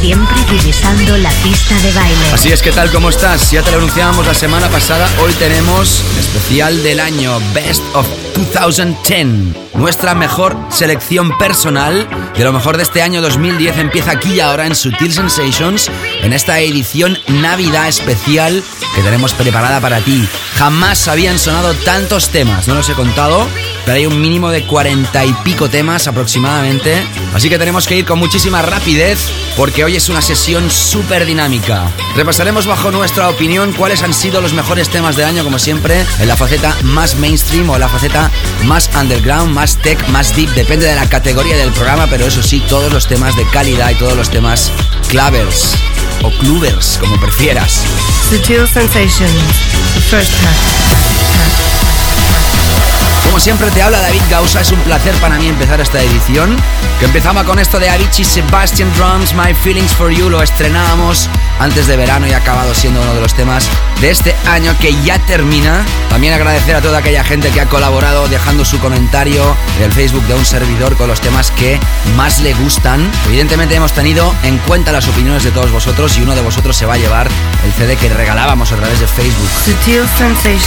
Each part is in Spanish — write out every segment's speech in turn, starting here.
Siempre divisando la pista de baile. Así es, ¿qué tal? ¿Cómo estás? Ya te lo anunciábamos la semana pasada. Hoy tenemos especial del año Best of 2010. Nuestra mejor selección personal de lo mejor de este año 2010 empieza aquí y ahora en Sutil Sensations, en esta edición Navidad especial que tenemos preparada para ti. Jamás habían sonado tantos temas, no los he contado, pero hay un mínimo de cuarenta y pico temas aproximadamente. Así que tenemos que ir con muchísima rapidez porque hoy es una sesión súper dinámica. Repasaremos bajo nuestra opinión cuáles han sido los mejores temas del año, como siempre, en la faceta más mainstream o la faceta más underground, más tech, más deep, depende de la categoría del programa, pero eso sí, todos los temas de calidad y todos los temas clavers o clubers, como prefieras. Sutil Sensations, the first half. Como siempre te habla David Gausa, es un placer para mí empezar esta edición. Que empezaba con esto de Avicii Sebastian Drums, My Feelings for You, lo estrenábamos antes de verano y ha acabado siendo uno de los temas de este año que ya termina. También agradecer a toda aquella gente que ha colaborado dejando su comentario en el Facebook de un servidor con los temas que más le gustan. Evidentemente hemos tenido en cuenta las opiniones de todos vosotros y uno de vosotros se va a llevar el CD que regalábamos a través de Facebook. Sutil Sensations.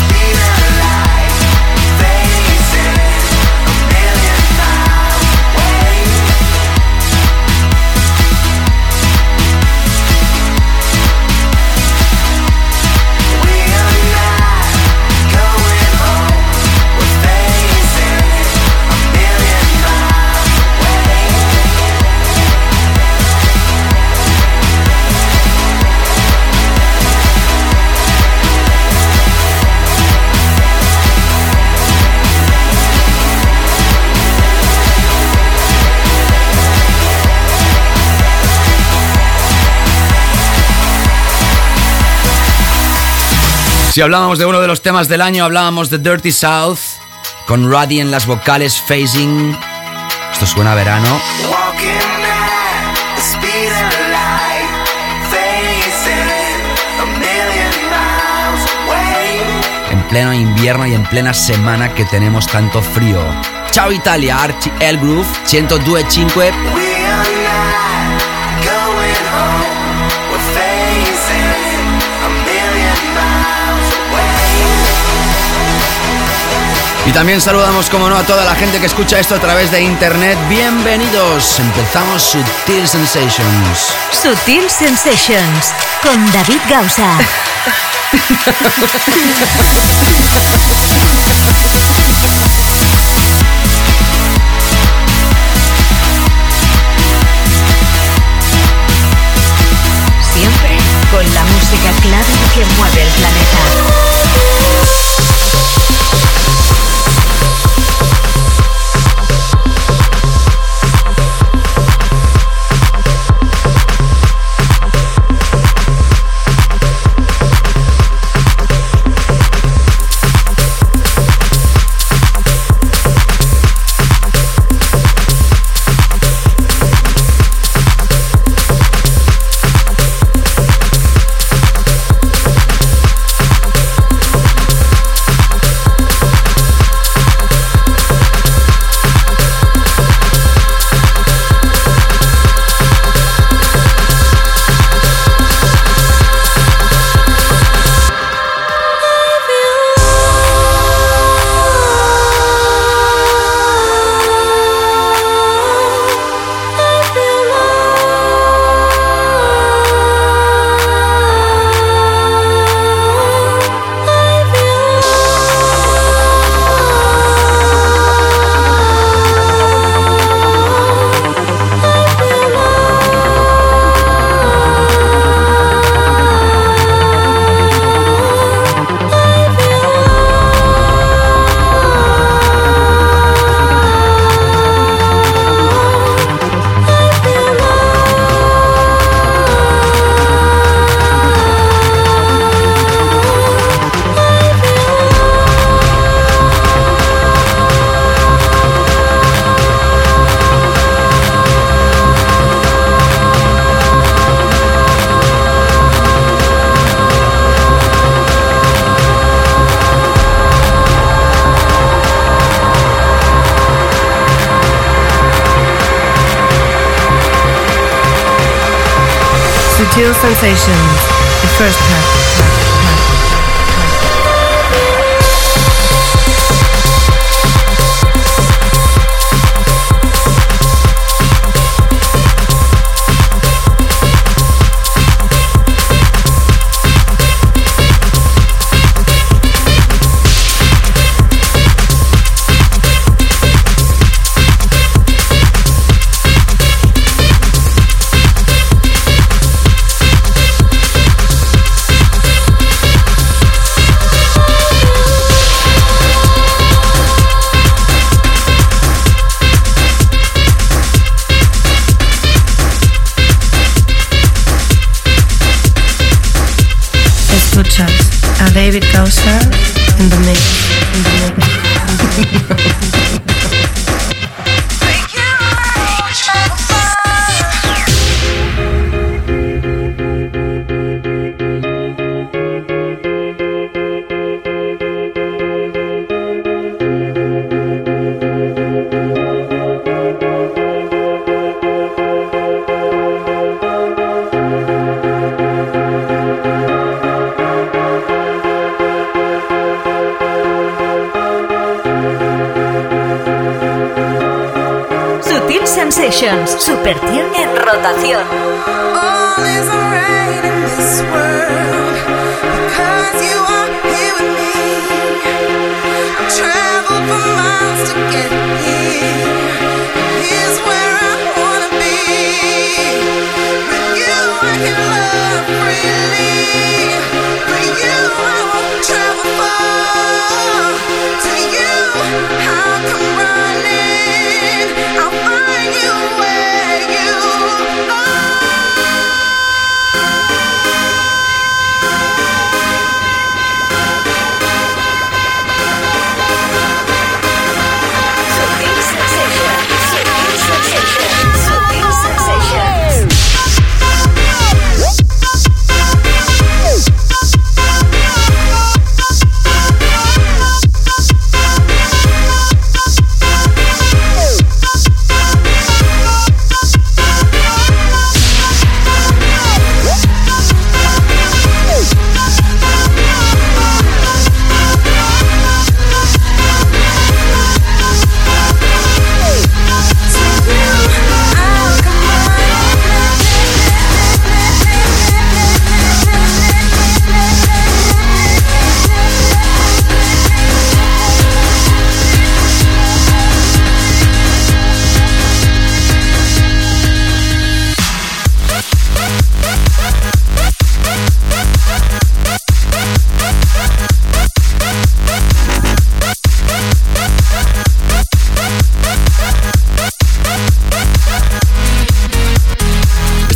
Si hablábamos de uno de los temas del año, hablábamos de Dirty South, con Roddy en las vocales, Phasing. Esto suena a verano. En pleno invierno y en plena semana que tenemos tanto frío. Ciao Italia, Archie El Groove, 102.5. Y también saludamos, como no, a toda la gente que escucha esto a través de internet. Bienvenidos. Empezamos Sutil Sensations. Sutil Sensations con David Gausa. Sutil Sensations, the first half. Super en rotación.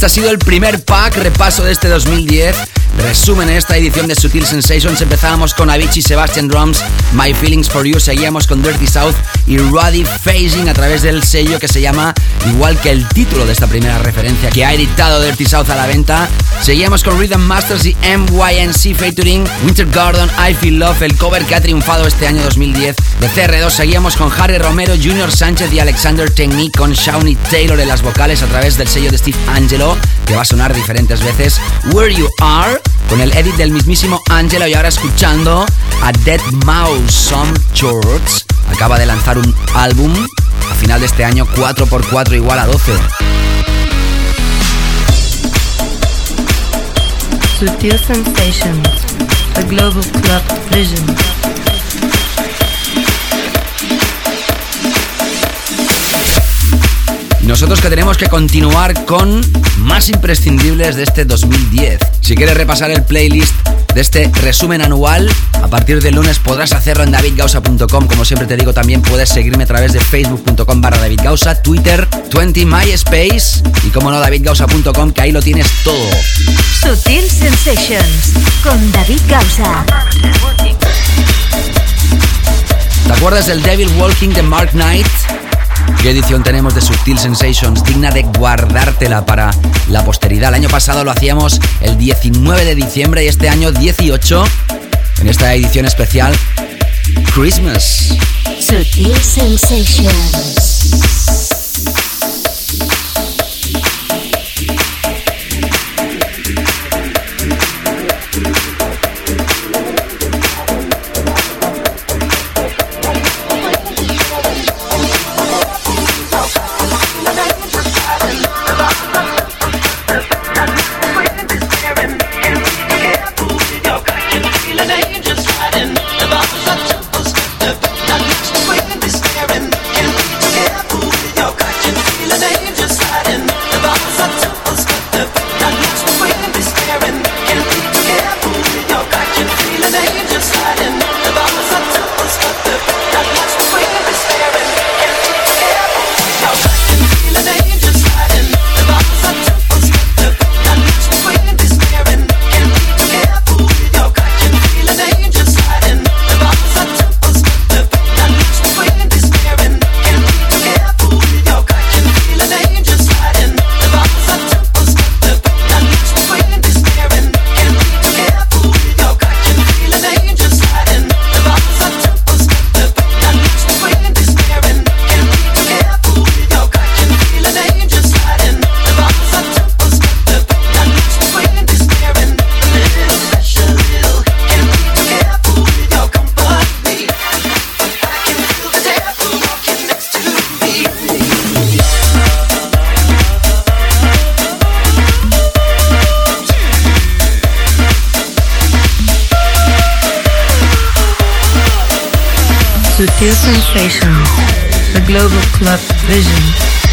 Ha sido el primer pack repaso de este 2010. Resumen en esta edición de Sutil Sensations. Empezábamos con Avicii, Sebastian Drums, My Feelings for You. Seguíamos con Dirty South y Ruddy Phasing a través del sello que se llama igual que el título de esta primera referencia que ha editado Dirty South a la venta. Seguíamos con Rhythm Masters y MYNC featuring Winter Garden, I Feel Love, el cover que ha triunfado este año 2010 de CR2. Seguíamos con Harry Romero, Junior Sánchez y Alexander Technique con Shawnee Taylor en las vocales a través del sello de Steve Angelo, que va a sonar diferentes veces. Where You Are, con el edit del mismísimo Angelo y ahora escuchando a Dead Mouse, Some Shorts. Acaba de lanzar un álbum a final de este año 4x4 igual a 12. Sutil Sensations, the Global Club Vision. Nosotros que tenemos que continuar con más imprescindibles de este 2010. Si quieres repasar el playlist de este resumen anual, a partir del lunes podrás hacerlo en davidgausa.com. Como siempre te digo, también puedes seguirme a través de facebook.com barra davidgausa, Twitter, 20 MySpace y como no, davidgausa.com, que ahí lo tienes todo. Sutil Sensations con David Gausa. ¿Te acuerdas del Devil Walking de Mark Knight? ¿Qué edición tenemos de Subtil Sensations? Digna de guardártela para la posteridad. El año pasado lo hacíamos el 19 de diciembre y este año 18 en esta edición especial Christmas. Subtil Sensations. Sensations.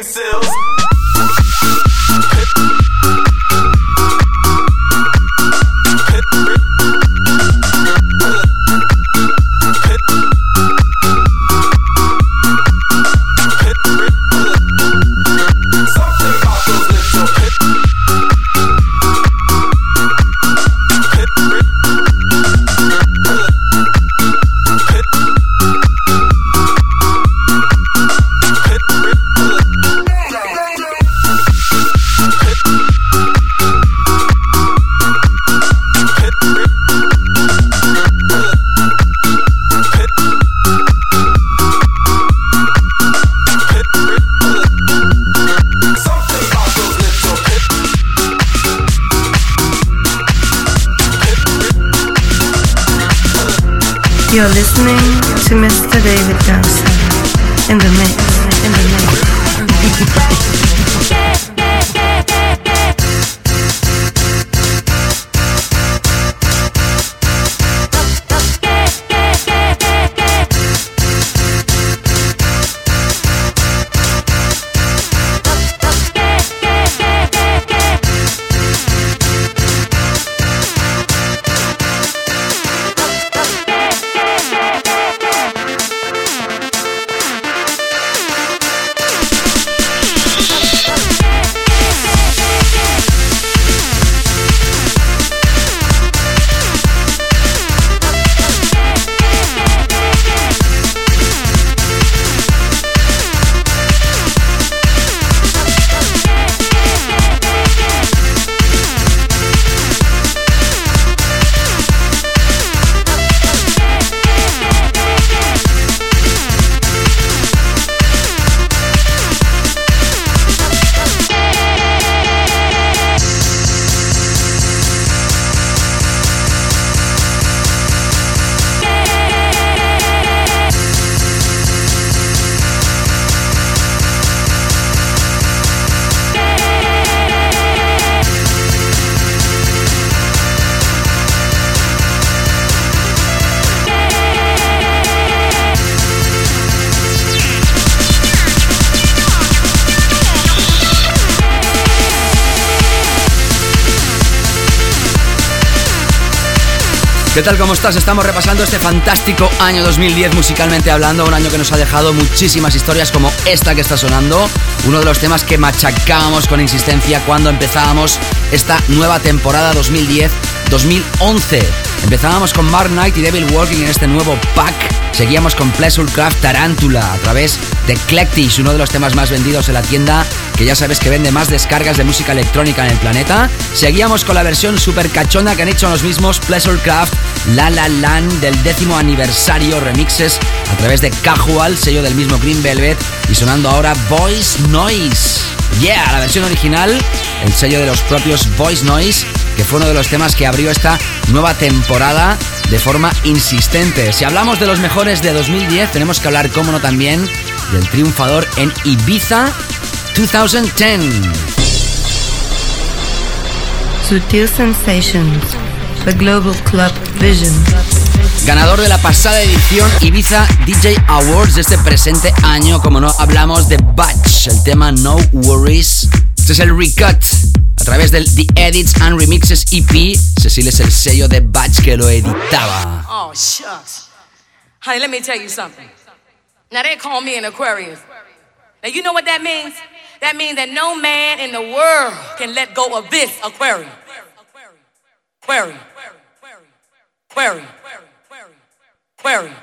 conceals. ¿Qué tal? ¿Cómo estás? Estamos repasando este fantástico año 2010 musicalmente hablando, un año que nos ha dejado muchísimas historias como esta que está sonando, uno de los temas que machacábamos con insistencia cuando empezábamos esta nueva temporada 2010-2011. Empezábamos con Mark Knight y Devil Walking en este nuevo pack. Seguíamos con Pleasure Craft Tarantula a través de Eclectish, uno de los temas más vendidos en la tienda, que ya sabes que vende más descargas de música electrónica en el planeta. Seguíamos con la versión super cachonda que han hecho los mismos Pleasure Craft La La Land del décimo aniversario remixes a través de Casual, sello del mismo Green Velvet, y sonando ahora Voice Noise. Yeah, la versión original, el sello de los propios Voice Noise que fue uno de los temas que abrió esta nueva temporada de forma insistente. Si hablamos de los mejores de 2010, tenemos que hablar, como no, también del triunfador en Ibiza 2010. Sutil Sensations, The Global Club Vision. Ganador de la pasada edición Ibiza DJ Awards de este presente año, como no, hablamos de Batch, el tema No Worries. Este es el recut a través del The Edits and Remixes EP. Cecil es el sello de Batch que lo editaba. Oh, shucks. Honey, let me tell you something. Now, they call me an Aquarius. Now, you know what that means? That means that no man in the world can let go of this aquarium. Aquarium. Aquarium. Aquarium.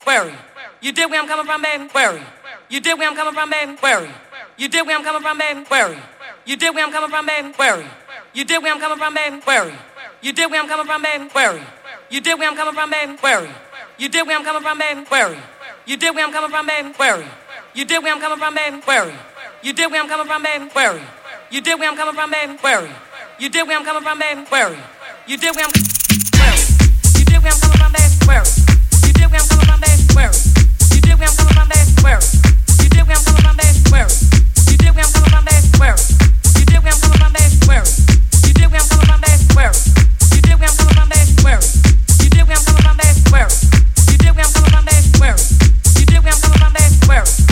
Aquarium. You dig where I'm coming from, baby? Aquarium. You dig where I'm coming from, baby? Aquarium. You dig where I'm coming from, baby? Aquarium. You dig where I'm coming from, baby? Aquarium. You dig where I'm coming from, baby? Aquarium. You dig where I'm coming from, baby? Aquarium. You dig where I'm coming from, baby? Aquarium. You dig where I'm coming from, baby? Aquarium. You dig where I'm coming from, baby? Aquarium. You dig where I'm coming from, baby? Aquarium. You dig where I'm coming from, baby? Aquarium. You dig where I'm coming from, baby? Aquarium. You dig where I'm coming from, baby? Aquarium. You dig where I'm where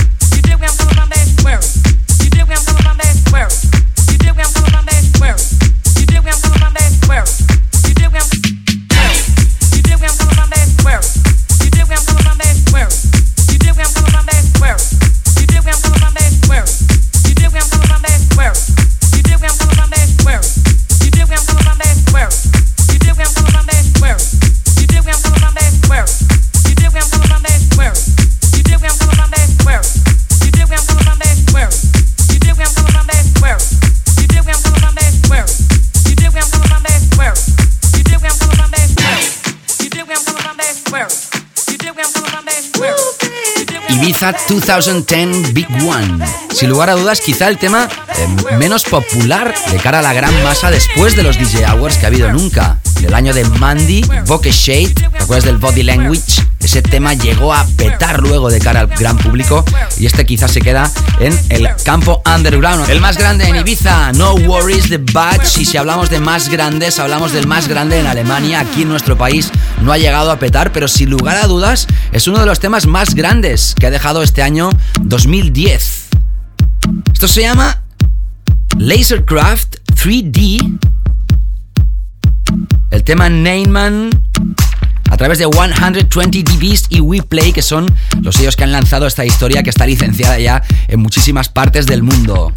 Ibiza 2010 Big One. Sin lugar a dudas, quizá el tema eh, menos popular de cara a la gran masa después de los DJ Hours que ha habido nunca. En el año de Mandy, Bokeh Shade, ¿te acuerdas del Body Language? Ese tema llegó a petar luego de cara al gran público y este quizás se queda en el campo underground. El más grande en Ibiza, No Worries the Batch. Y si hablamos de más grandes, hablamos del más grande en Alemania. Aquí en nuestro país no ha llegado a petar, pero sin lugar a dudas es uno de los temas más grandes que ha dejado este año 2010. Esto se llama Lasercraft 3D. El tema Neyman a través de 120 DBs y WePlay, que son los sellos que han lanzado esta historia que está licenciada ya en muchísimas partes del mundo.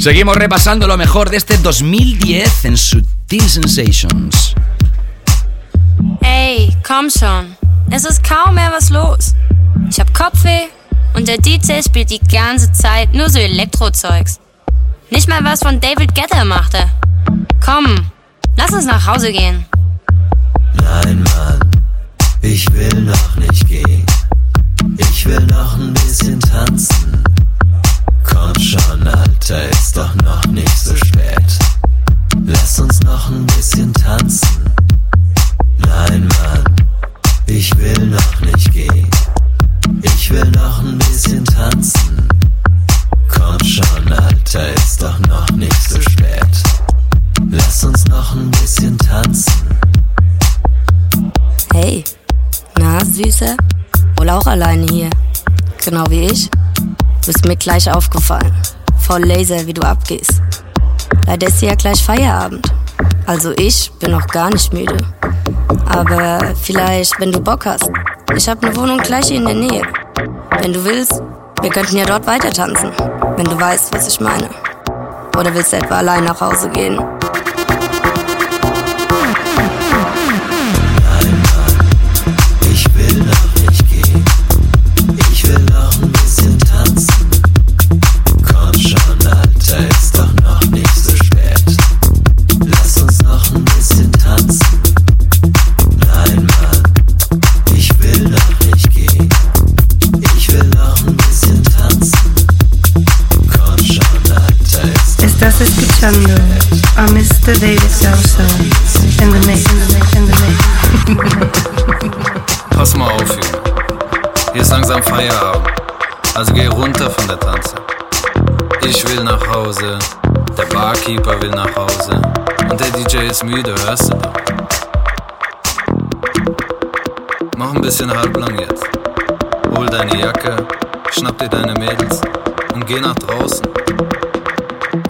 Seguimos repasando lo mejor de este 2010 en Sutil Sensations. Ey, komm schon. Es ist kaum mehr was los. Ich hab Kopfweh und der DJ spielt die ganze Zeit nur so Elektrozeugs. Nicht mal was von David Guetta machte. Komm, lass uns nach Hause gehen. Nein, Mann, ich will noch nicht gehen. Ich will noch ein bisschen tanzen. Komm schon, Alter, ist doch noch nicht so spät. Lass uns noch ein bisschen tanzen. Nein, Mann, ich will noch nicht gehen. Ich will noch ein bisschen tanzen. Komm schon, Alter, ist doch noch nicht so spät. Lass uns noch ein bisschen tanzen. Hey, na, Süße? Wohl auch alleine hier. Genau wie ich. Bist mir gleich aufgefallen. Voll Laser, wie du abgehst. Leider ist ja gleich Feierabend. Also ich bin noch gar nicht müde. Aber vielleicht, wenn du Bock hast. Ich habe eine Wohnung gleich hier in der Nähe. Wenn du willst, wir könnten ja dort weiter tanzen. Wenn du weißt, was ich meine. Oder willst du etwa allein nach Hause gehen? Escuchando a Mr. David Salsa in the mix, in the mix, in the mix. Pass mal auf, Junge. Hier ist langsam Feierabend. Also geh runter von der Tanze. Ich will nach Hause, der Barkeeper will nach Hause und der DJ ist müde, hörst du doch. Mach ein bisschen halblang jetzt. Hol deine Jacke, schnapp dir deine Mädels und geh nach draußen.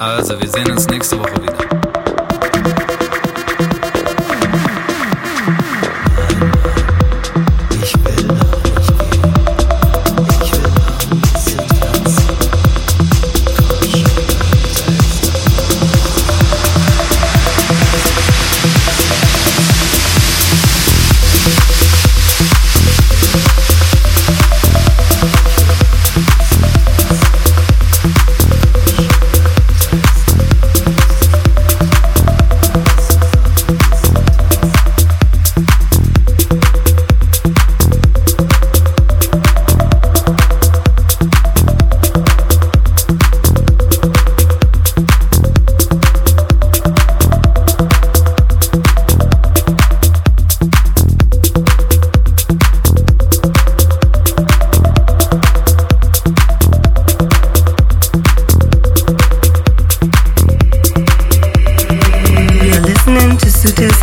Also, wir sehen uns nächste Woche wieder.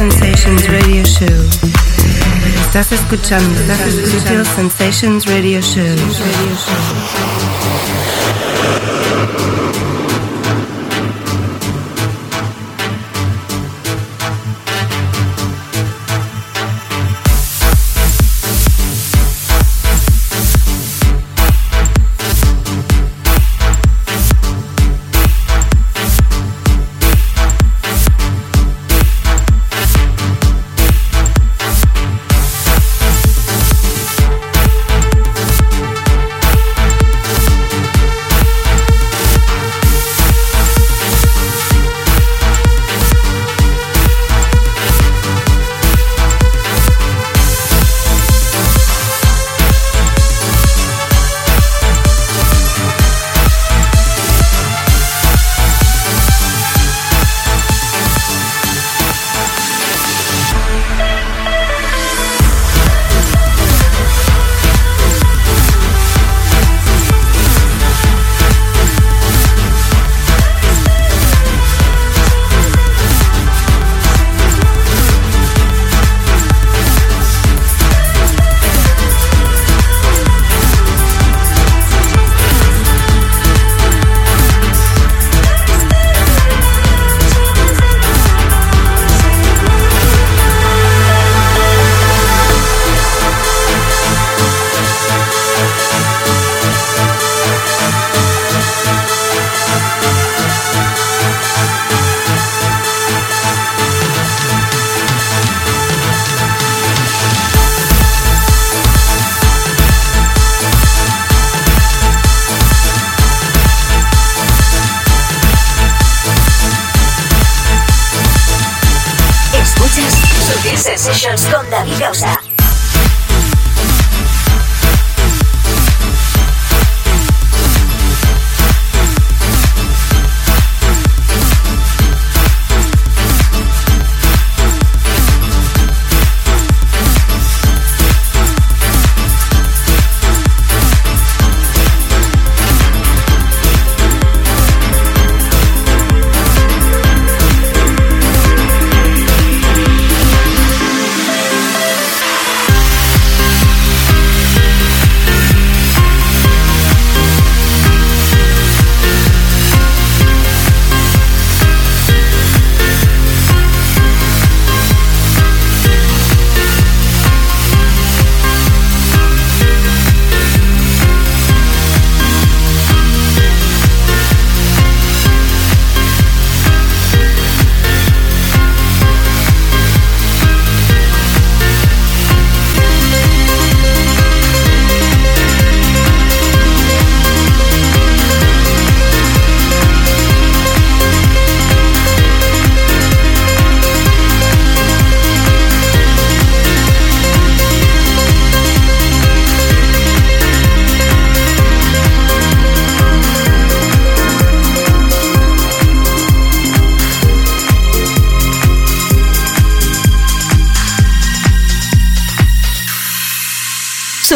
Sensations Radio Show. Estás escuchando Sutil Sensations Radio Show. David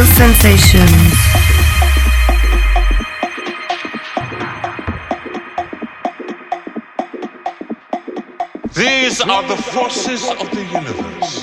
Sutil Sensations. These are the forces of the universe.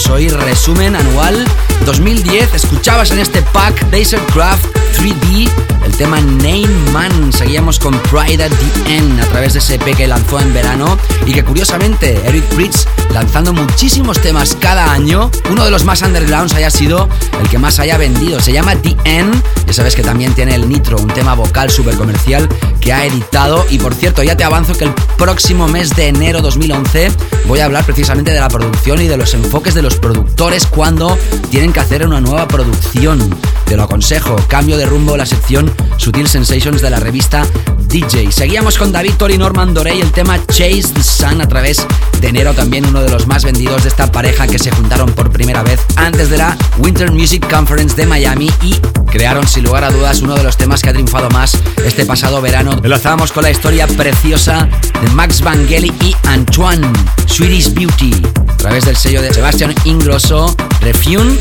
Tenemos hoy? Resumen anual 2010. Escuchabas en este pack Craft 3D el tema Name Man. Seguíamos con Pride at the End a través de ese EP que lanzó en verano y que curiosamente Eric Fritz lanzando muchísimos temas cada año. Uno de los más undergrounds haya sido el que más haya vendido. Se llama The End. Ya sabes que también tiene el Nitro, un tema vocal súper comercial que ha editado. Y por cierto, ya te avanzo que el próximo mes de enero 2011 voy a hablar precisamente de la producción y de los enfoques de los productores cuando tienen que hacer una nueva producción. Te lo aconsejo. Cambio de rumbo la sección Sutil Sensations de la revista DJ. Seguíamos con David Tori Norman Dorey el tema Chase the Sun a través de enero también uno de los más vendidos de esta pareja que se juntaron por primera vez antes de la Winter Music Conference de Miami y crearon sin lugar a dudas uno de los temas que ha triunfado más este pasado verano. Enlazábamos con la historia preciosa de Max Vangeli y Antoine, Swedish Beauty, a través del sello de Sebastian Ingrosso, Refune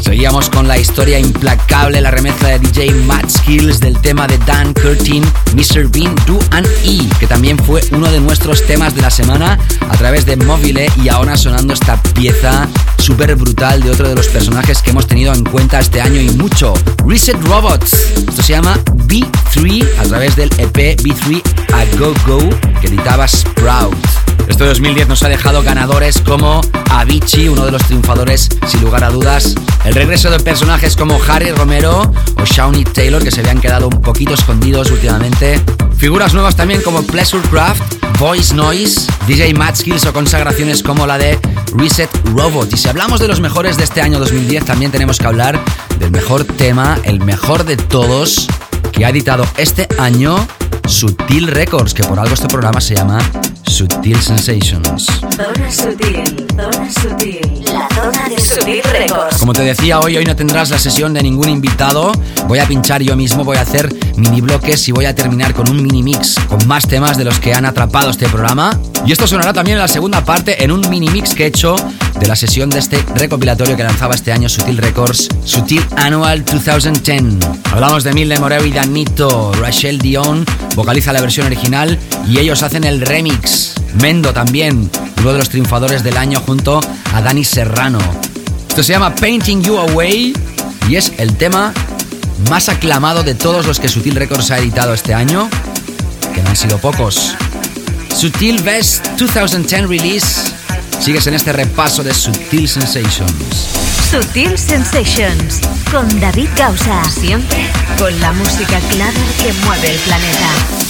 Seguíamos con la historia implacable, la remezcla de DJ Matt Skills del tema de Dan Curtin, Mr. Bean, Do and E, que también fue uno de nuestros temas de la semana a través de Mobile y ahora sonando esta pieza súper brutal de otro de los personajes que hemos tenido en cuenta este año y mucho, Reset Robots. Esto se llama B3 a través del EP B3 A Go Go que editaba Sprout. Este 2010 nos ha dejado ganadores como Avicii, uno de los triunfadores sin lugar a dudas. El regreso de personajes como Harry Romero o Shawnee Taylor que se habían quedado un poquito escondidos últimamente. Figuras nuevas también como Pleasurecraft, Voice Noise, DJ Matt Skills o consagraciones como la de Reset Robot. Y si hablamos de los mejores de este año 2010, también tenemos que hablar del mejor tema, el mejor de todos, que ha editado este año Sutil Records, que por algo este programa se llama Sutil Sensations. Zona sutil, zona sutil. La zona de Sutil Records. Como te decía hoy, hoy no tendrás la sesión de ningún invitado. Voy a pinchar yo mismo, voy a hacer mini bloques y voy a terminar con un mini mix con más temas de los que han atrapado este programa. Y esto sonará también en la segunda parte en un mini mix que he hecho de la sesión de este recopilatorio que lanzaba este año Sutil Records, Sutil Annual 2010. Hablamos de Milne Moreu y Danito, Rachel Dion vocaliza la versión original y ellos hacen el remix. Mendo también, uno de los triunfadores del año junto a Dani Serrano. Esto se llama Painting You Away y es el tema más aclamado de todos los que Sutil Records ha editado este año, que no han sido pocos. Sutil Best 2010 Release. Sigues en este repaso de Sutil Sensations. Sutil Sensations con David Gausa. Siempre con la música clara que mueve el planeta.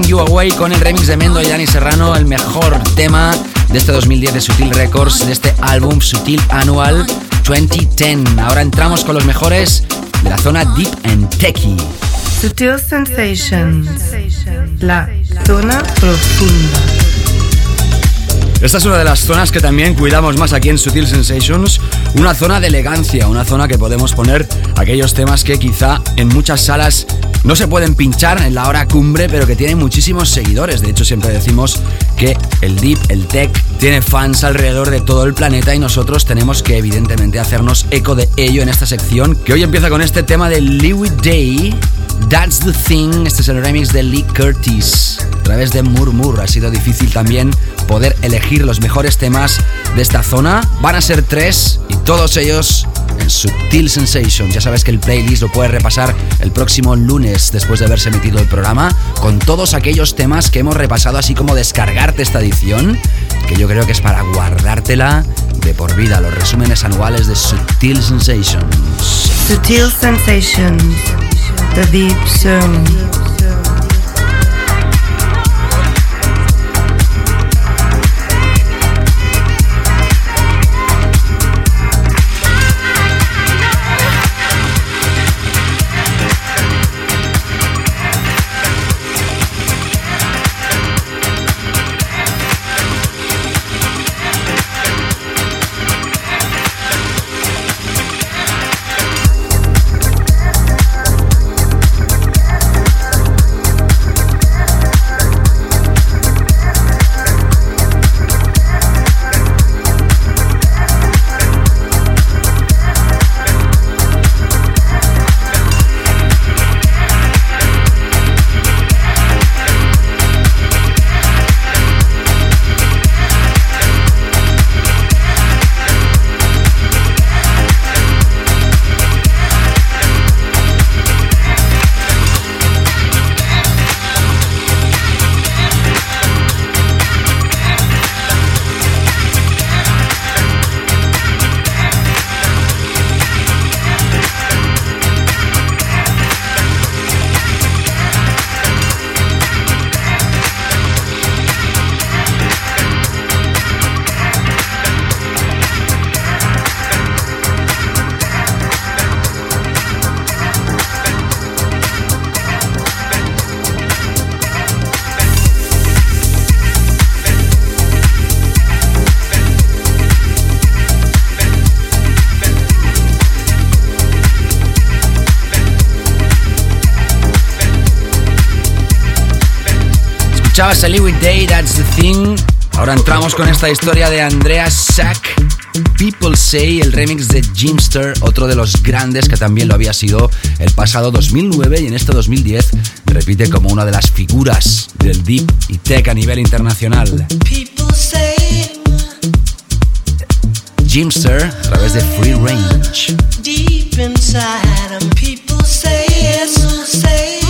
You Away con el remix de Mendo y Dani Serrano, el mejor tema de este 2010 de Sutil Records, de este álbum Sutil Annual 2010. Ahora entramos con los mejores de la zona Deep and Techie. Sutil Sensations, la zona profunda. Esta es una de las zonas que también cuidamos más aquí en Sutil Sensations, una zona de elegancia, una zona que podemos poner aquellos temas que quizá en muchas salas no se pueden pinchar en la hora cumbre, pero que tienen muchísimos seguidores. De hecho, siempre decimos que el deep, el tech, tiene fans alrededor de todo el planeta y nosotros tenemos que evidentemente hacernos eco de ello en esta sección, que hoy empieza con este tema de Louis Day That's the Thing, este es el remix de Lee Curtis. A través de Murmur ha sido difícil también poder elegir los mejores temas de esta zona. Van a ser tres y todos ellos Subtil Sensation. Ya sabes que el playlist lo puedes repasar el próximo lunes después de haberse emitido el programa con todos aquellos temas que hemos repasado, así como descargarte esta edición, que yo creo que es para guardártela de por vida, los resúmenes anuales de Subtil Sensations. Subtil Sensations. The Deep Zone. Escuchabas a With Day, That's the Thing. Ahora entramos con esta historia de Andrea Sack. People Say, el remix de Jimster, otro de los grandes que también lo había sido el pasado 2009 y en este 2010 repite como una de las figuras del deep y tech a nivel internacional. Jimster a través de Free Range. Deep inside, people say, say.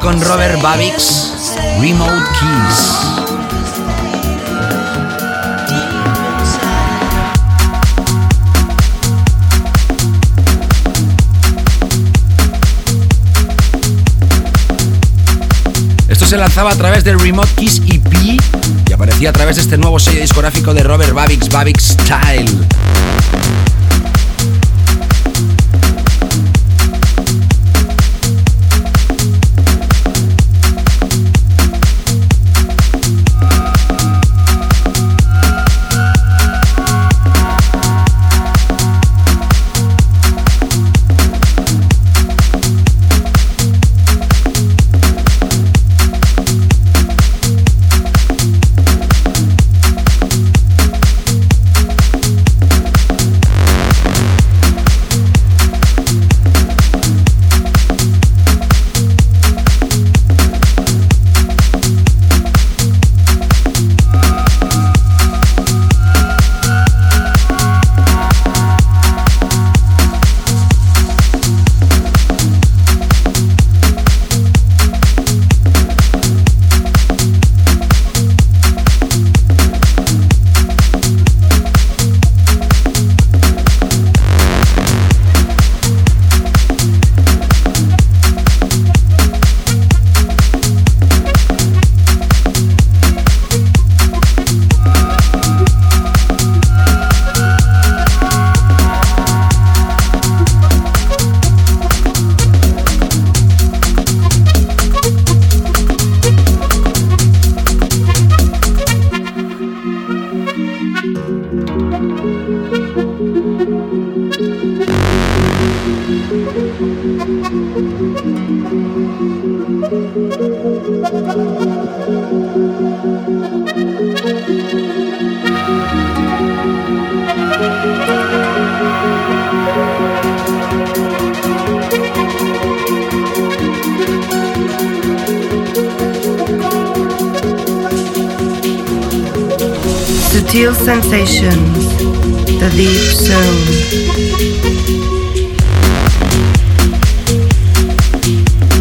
Con Robert Babix, Remote Keys. Esto se lanzaba a través del Remote Keys EP y aparecía a través de este nuevo sello discográfico de Robert Babix, Babix Style.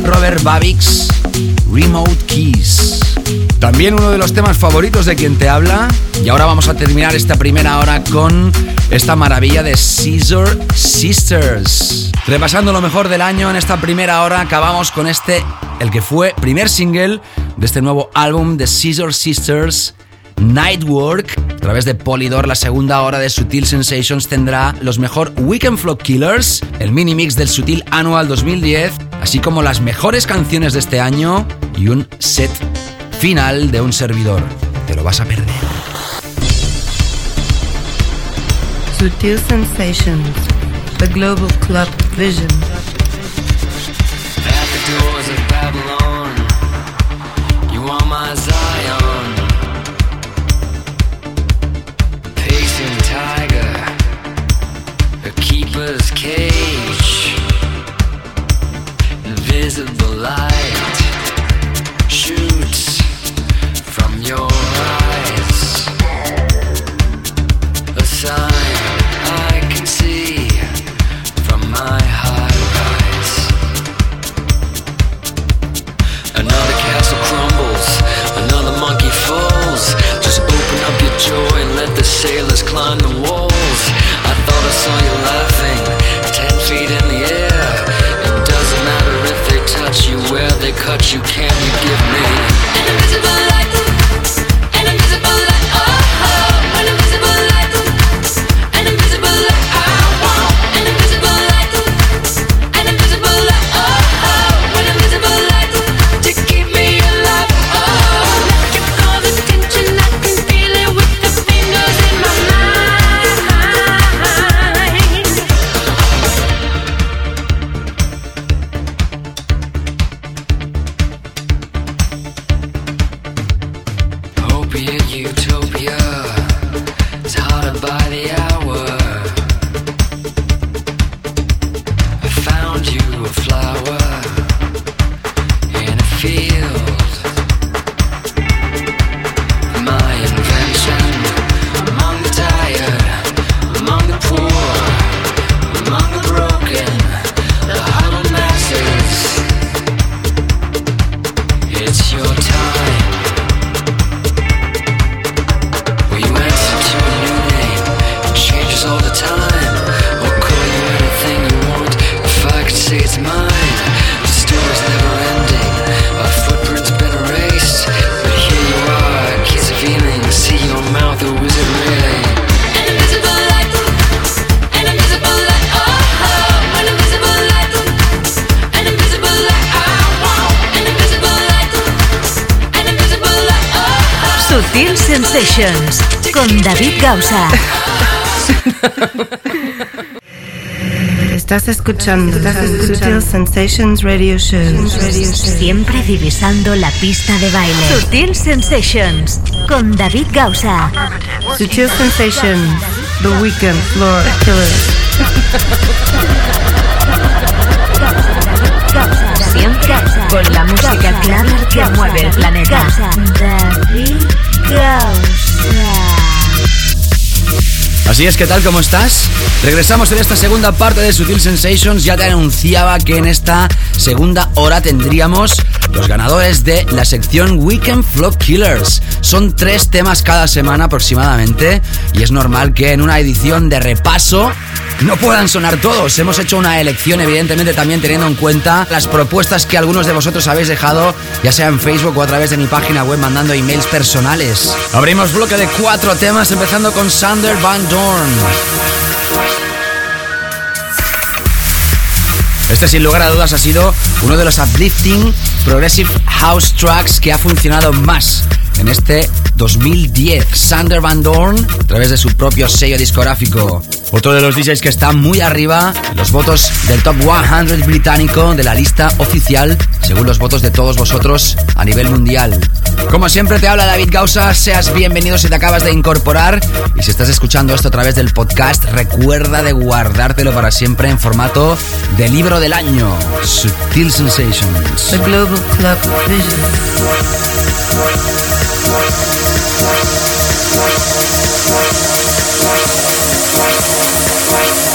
Robert Babix, Remote Keys. También uno de los temas favoritos de quien te habla. Y ahora vamos a terminar esta primera hora con esta maravilla de Scissor Sisters. Repasando lo mejor del año en esta primera hora, acabamos con este, el que fue primer single de este nuevo álbum de Scissor Sisters, Nightwork. A través de Polydor, la segunda hora de Sutil Sensations tendrá los mejor Weekend Flow Killers, el mini mix del Sutil Annual 2010, así como las mejores canciones de este año y un set final de un servidor. Te lo vas a perder. Subtle sensations, the global club vision. Estás escuchando Sutil Sensations Radio Show. Siempre divisando la pista de baile. Sutil Sensations con David Gausa. Sutil Sensations, The Weekend Floor Killer. Siempre con la música clara que mueve el planeta. David Gausa. Así es, ¿qué tal? ¿Cómo estás? Regresamos en esta segunda parte de Sutil Sensations. Ya te anunciaba que en esta segunda hora tendríamos los ganadores de la sección Weekend Flow Killers. Son tres temas cada semana aproximadamente y es normal que en una edición de repaso no puedan sonar todos. Hemos hecho una elección, evidentemente, también teniendo en cuenta las propuestas que algunos de vosotros habéis dejado, ya sea en Facebook o a través de mi página web mandando emails personales. Abrimos bloque de cuatro temas, empezando con Sander Van Dorn. Este sin lugar a dudas ha sido uno de los uplifting progressive house tracks que ha funcionado más en este 2010. Sander Van Dorn, a través de su propio sello discográfico. Otro de los DJs que está muy arriba los votos del Top 100 británico de la lista oficial, según los votos de todos vosotros a nivel mundial. Como siempre te habla David Gausa, seas bienvenido si te acabas de incorporar y si estás escuchando esto a través del podcast, recuerda de guardártelo para siempre en formato de libro del año, Subtil Sensations. Right.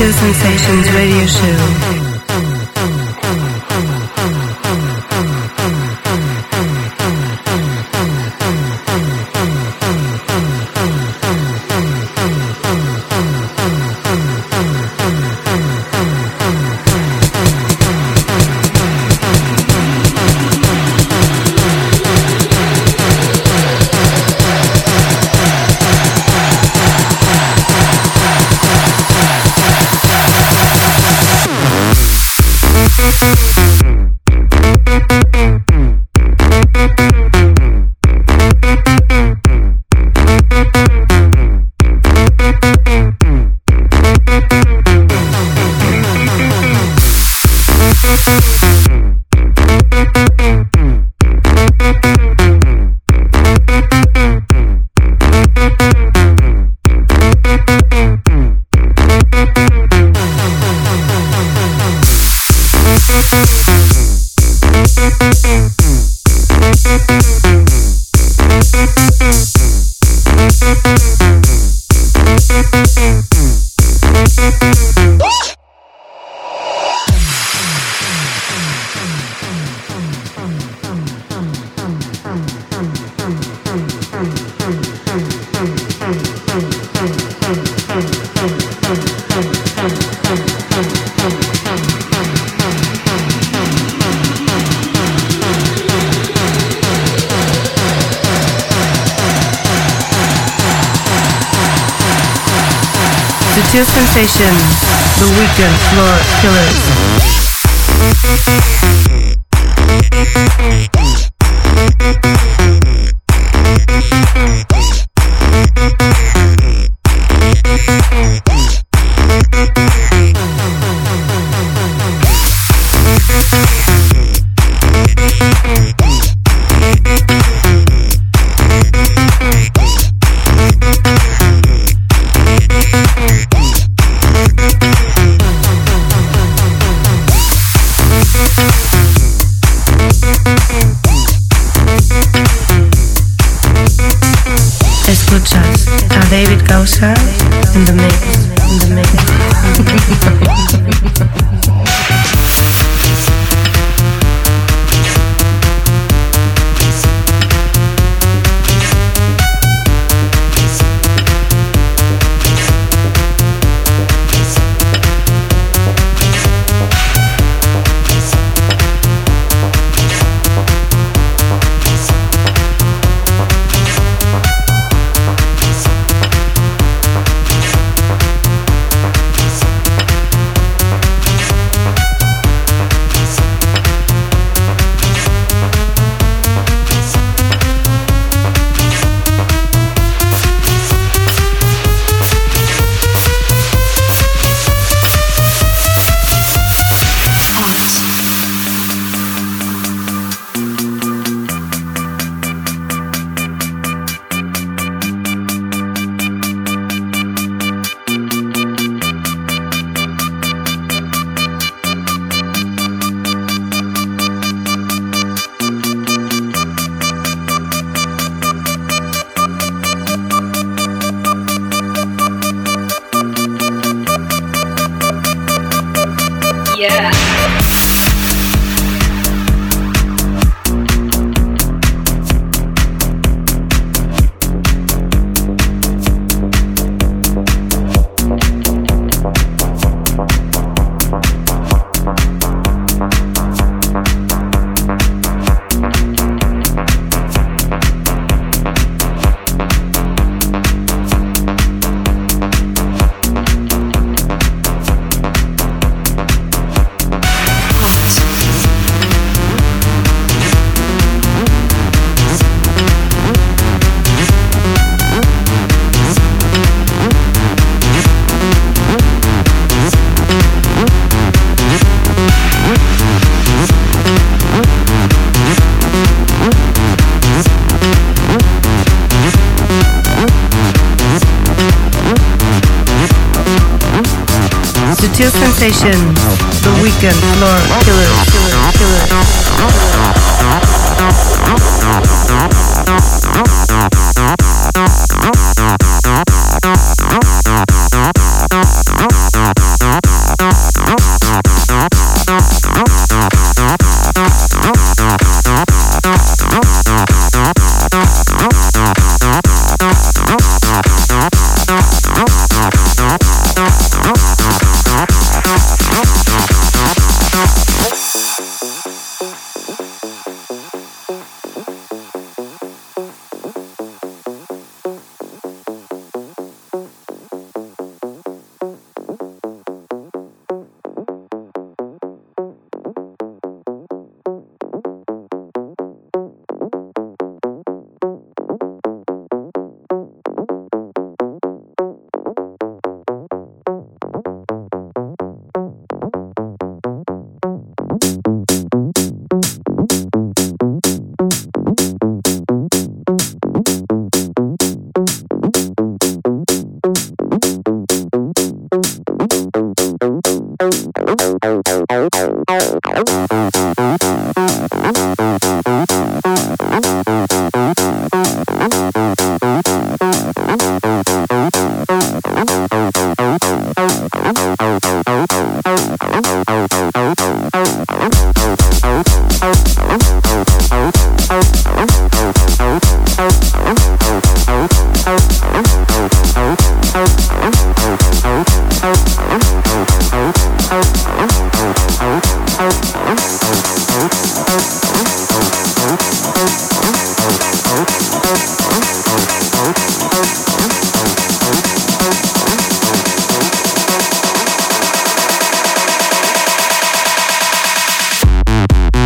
Listening to Sutil Sensations Radio Show.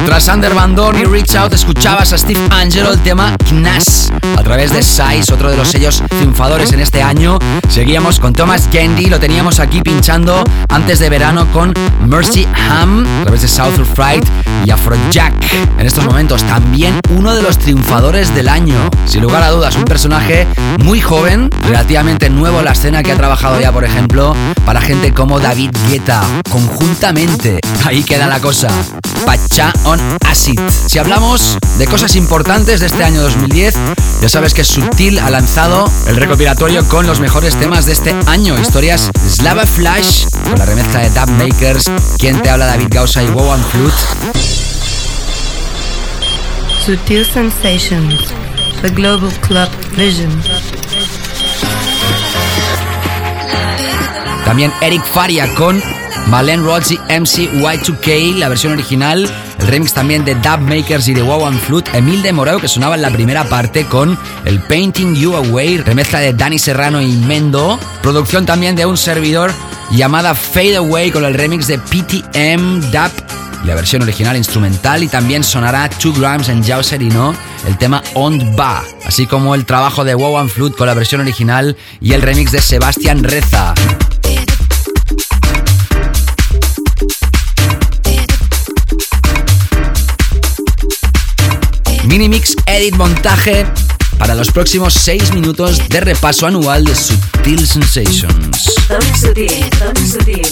Tras Under Bandon y Reach Out escuchabas a Steve Angelo el tema Knas a través de Size, otro de los sellos triunfadores en este año. Seguíamos con Thomas Candy, lo teníamos aquí pinchando antes de verano con Mercy Ham a través de South of Fright y Afrojack. En estos momentos también uno de los triunfadores del año. Sin lugar a dudas, un personaje muy joven, relativamente nuevo en la escena que ha trabajado ya, por ejemplo, para gente como David Guetta. Conjuntamente, ahí queda la cosa. Pacha Acid. Si hablamos de cosas importantes de este año 2010, ya sabes que Sutil ha lanzado el recopilatorio con los mejores temas de este año. Historias Slava Flash, con la remezcla de Dub Makers, quien te habla David Gausa y Wow and Flute. Sutil Sensations, the Global Club Vision. También Eric Faria con Malen Rhodes y MC Y2K, la versión original. El remix también de Dub Makers y de Wow and Flute. Emil de Moreo, que sonaba en la primera parte con el Painting You Away, remezcla de Danny Serrano y Mendo. Producción también de un servidor llamada Fade Away con el remix de PTM Dub y la versión original instrumental y también sonará 2 Grams en Jao Serino, el tema On Ba, así como el trabajo de Wow and Flute con la versión original y el remix de Sebastián Reza. Minimix Edit Montaje para los próximos 6 minutos de repaso anual de Sutil Sensations. Sutil, sutil.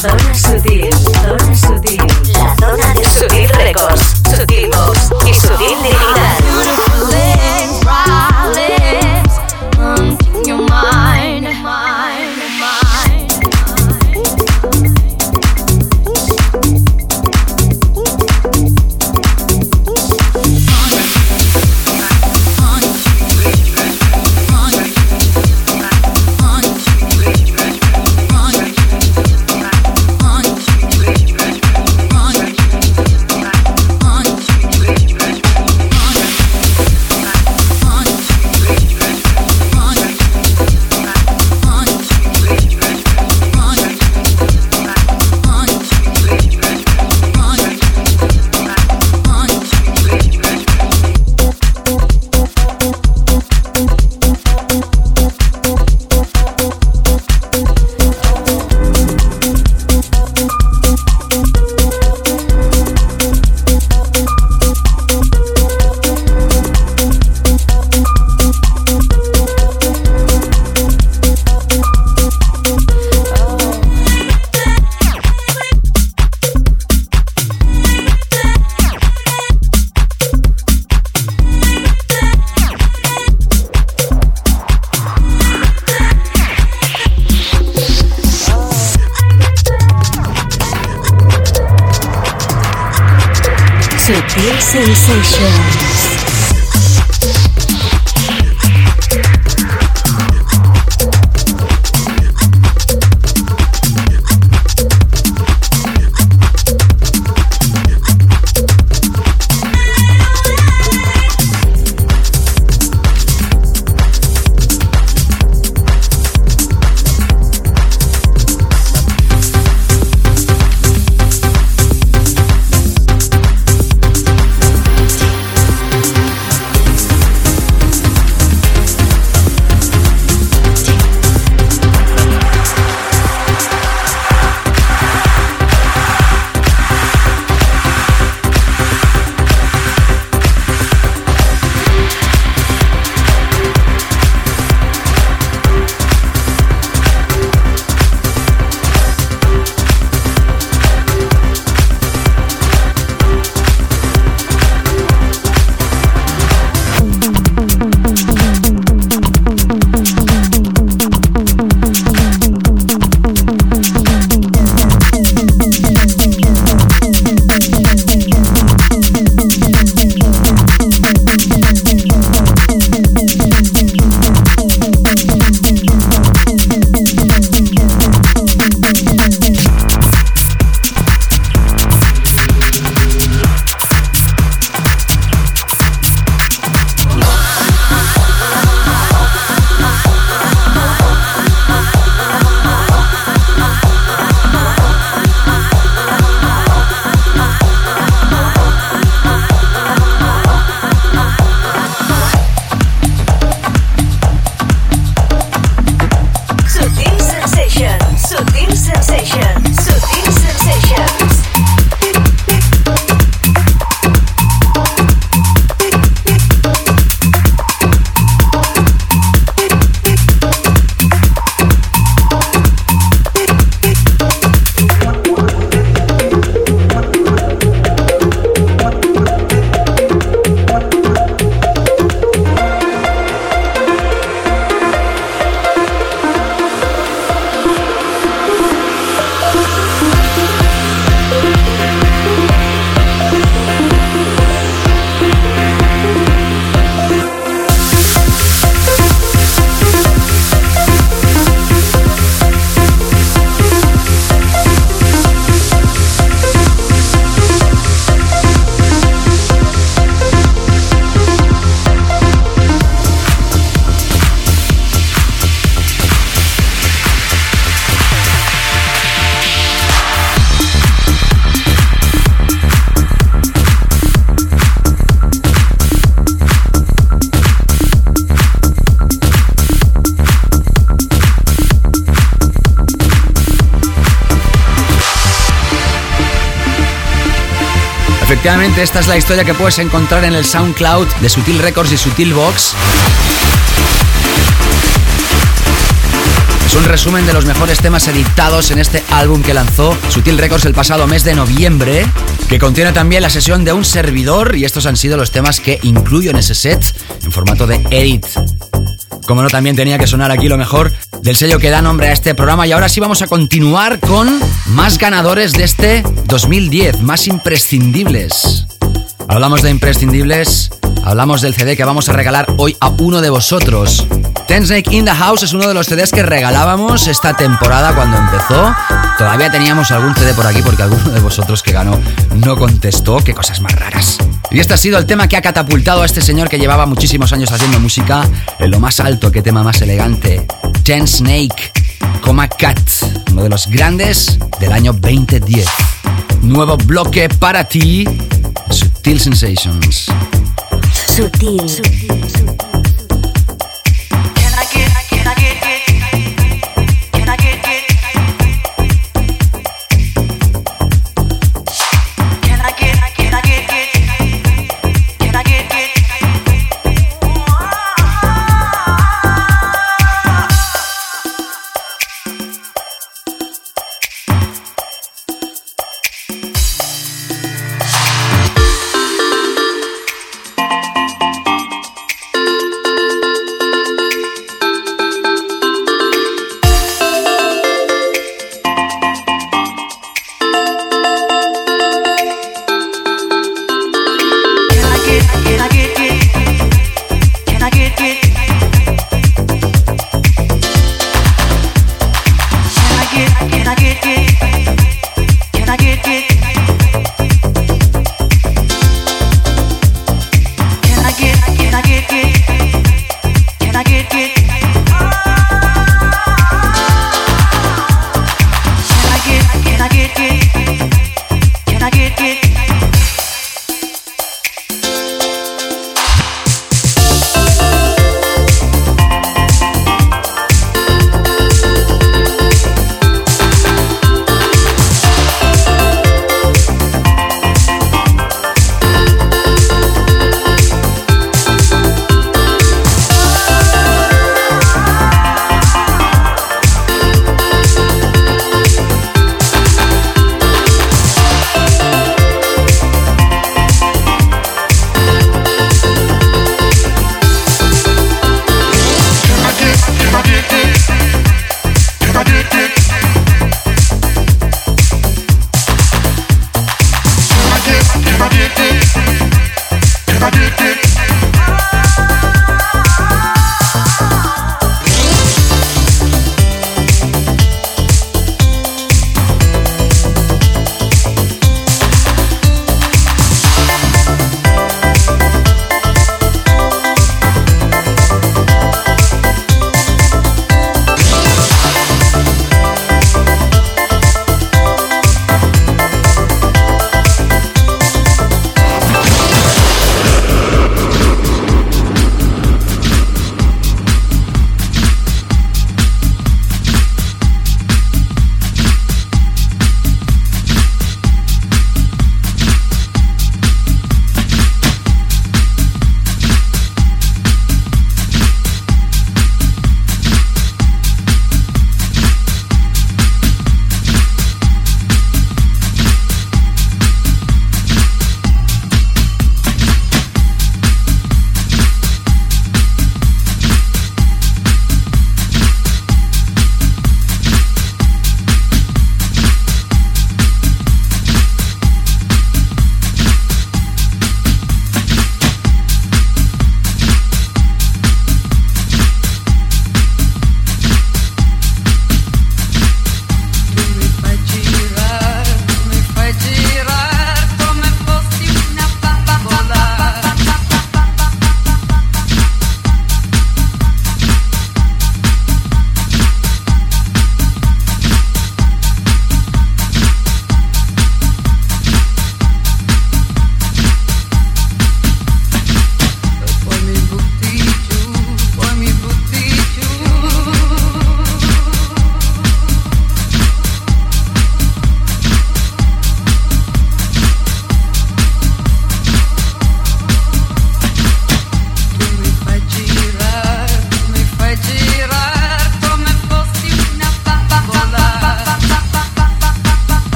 Zona sutil, zona sutil. La zona de Sutil Records, Sutil Box y Sutil Sutil Sensations. Efectivamente, esta es la historia que puedes encontrar en el SoundCloud de Sutil Records y Sutil Box. Es un resumen de los mejores temas editados en este álbum que lanzó Sutil Records el pasado mes de noviembre, que contiene también la sesión de un servidor y estos han sido los temas que incluyo en ese set en formato de edit. Como no, también tenía que sonar aquí lo mejor del sello que da nombre a este programa. Y ahora sí vamos a continuar con más ganadores de este 2010, más imprescindibles. Hablamos de imprescindibles, hablamos del CD que vamos a regalar hoy a uno de vosotros. Ten Snake in the House es uno de los CDs que regalábamos esta temporada cuando empezó. Todavía teníamos algún CD por aquí porque alguno de vosotros que ganó no contestó. Qué cosas más raras. Y este ha sido el tema que ha catapultado a este señor que llevaba muchísimos años haciendo música en lo más alto. Qué tema más elegante. Ten Snake, Coma Cat, uno de los grandes del año 2010. Nuevo bloque para ti, Sutil Sensations. Sutil. Can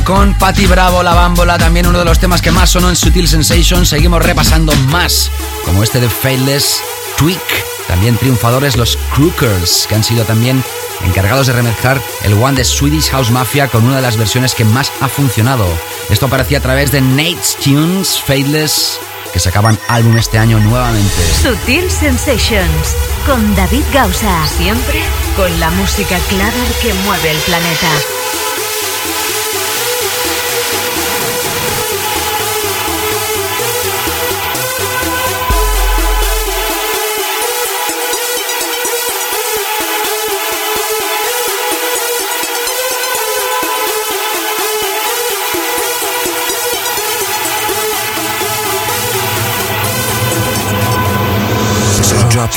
Con Patty Bravo, la bámbola, también uno de los temas que más sonó en Sutil Sensation. Seguimos repasando más, como este de Faithless, Tweak. También triunfadores los Crookers, que han sido también encargados de remezclar el One de Swedish House Mafia con una de las versiones que más ha funcionado. Esto aparecía a través de Nate's Tunes, Faithless, que sacaban álbum este año nuevamente. Sutil Sensations con David Gausa. Siempre con la música clara que mueve el planeta.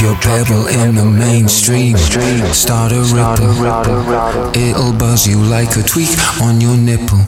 Your pedal in the mainstream. Start a ripple. It'll buzz you like a tweak on your nipple.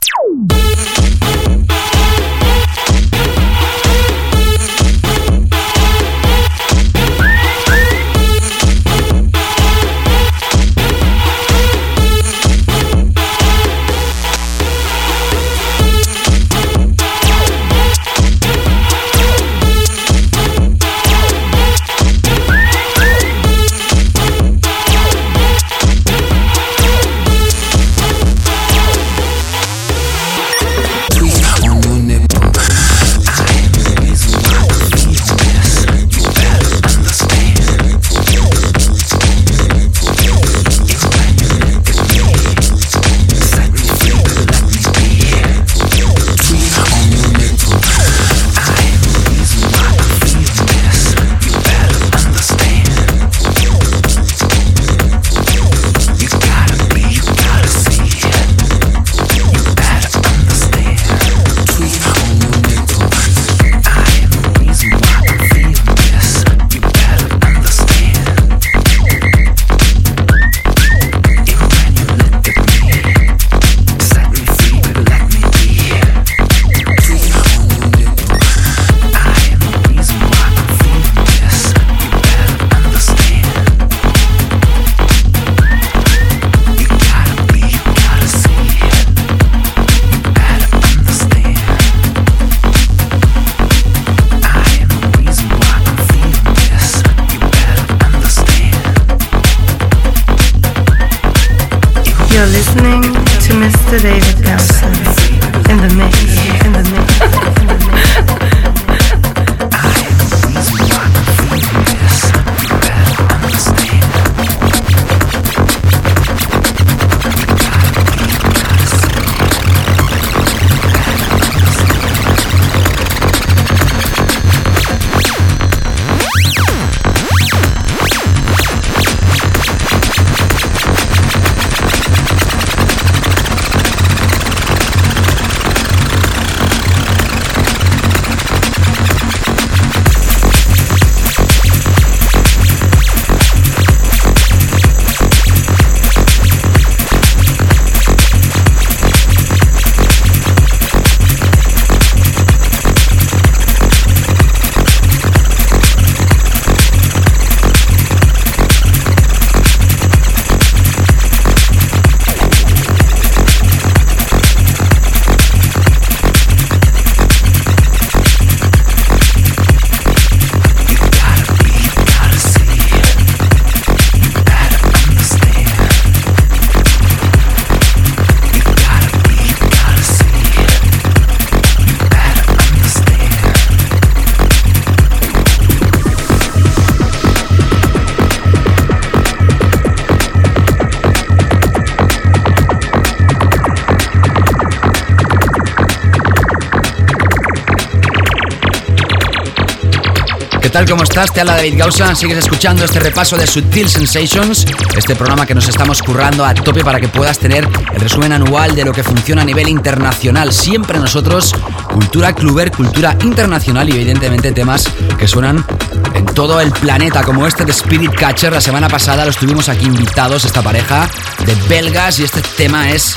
Tal? ¿Cómo estás? Te habla David Gausa. Sigues escuchando este repaso de Sutil Sensations, este programa que nos estamos currando a tope para que puedas tener el resumen anual de lo que funciona a nivel internacional. Siempre nosotros, cultura cluber, cultura internacional y evidentemente temas que suenan en todo el planeta, como este de Spirit Catcher. La semana pasada los tuvimos aquí invitados, esta pareja de belgas, y este tema es,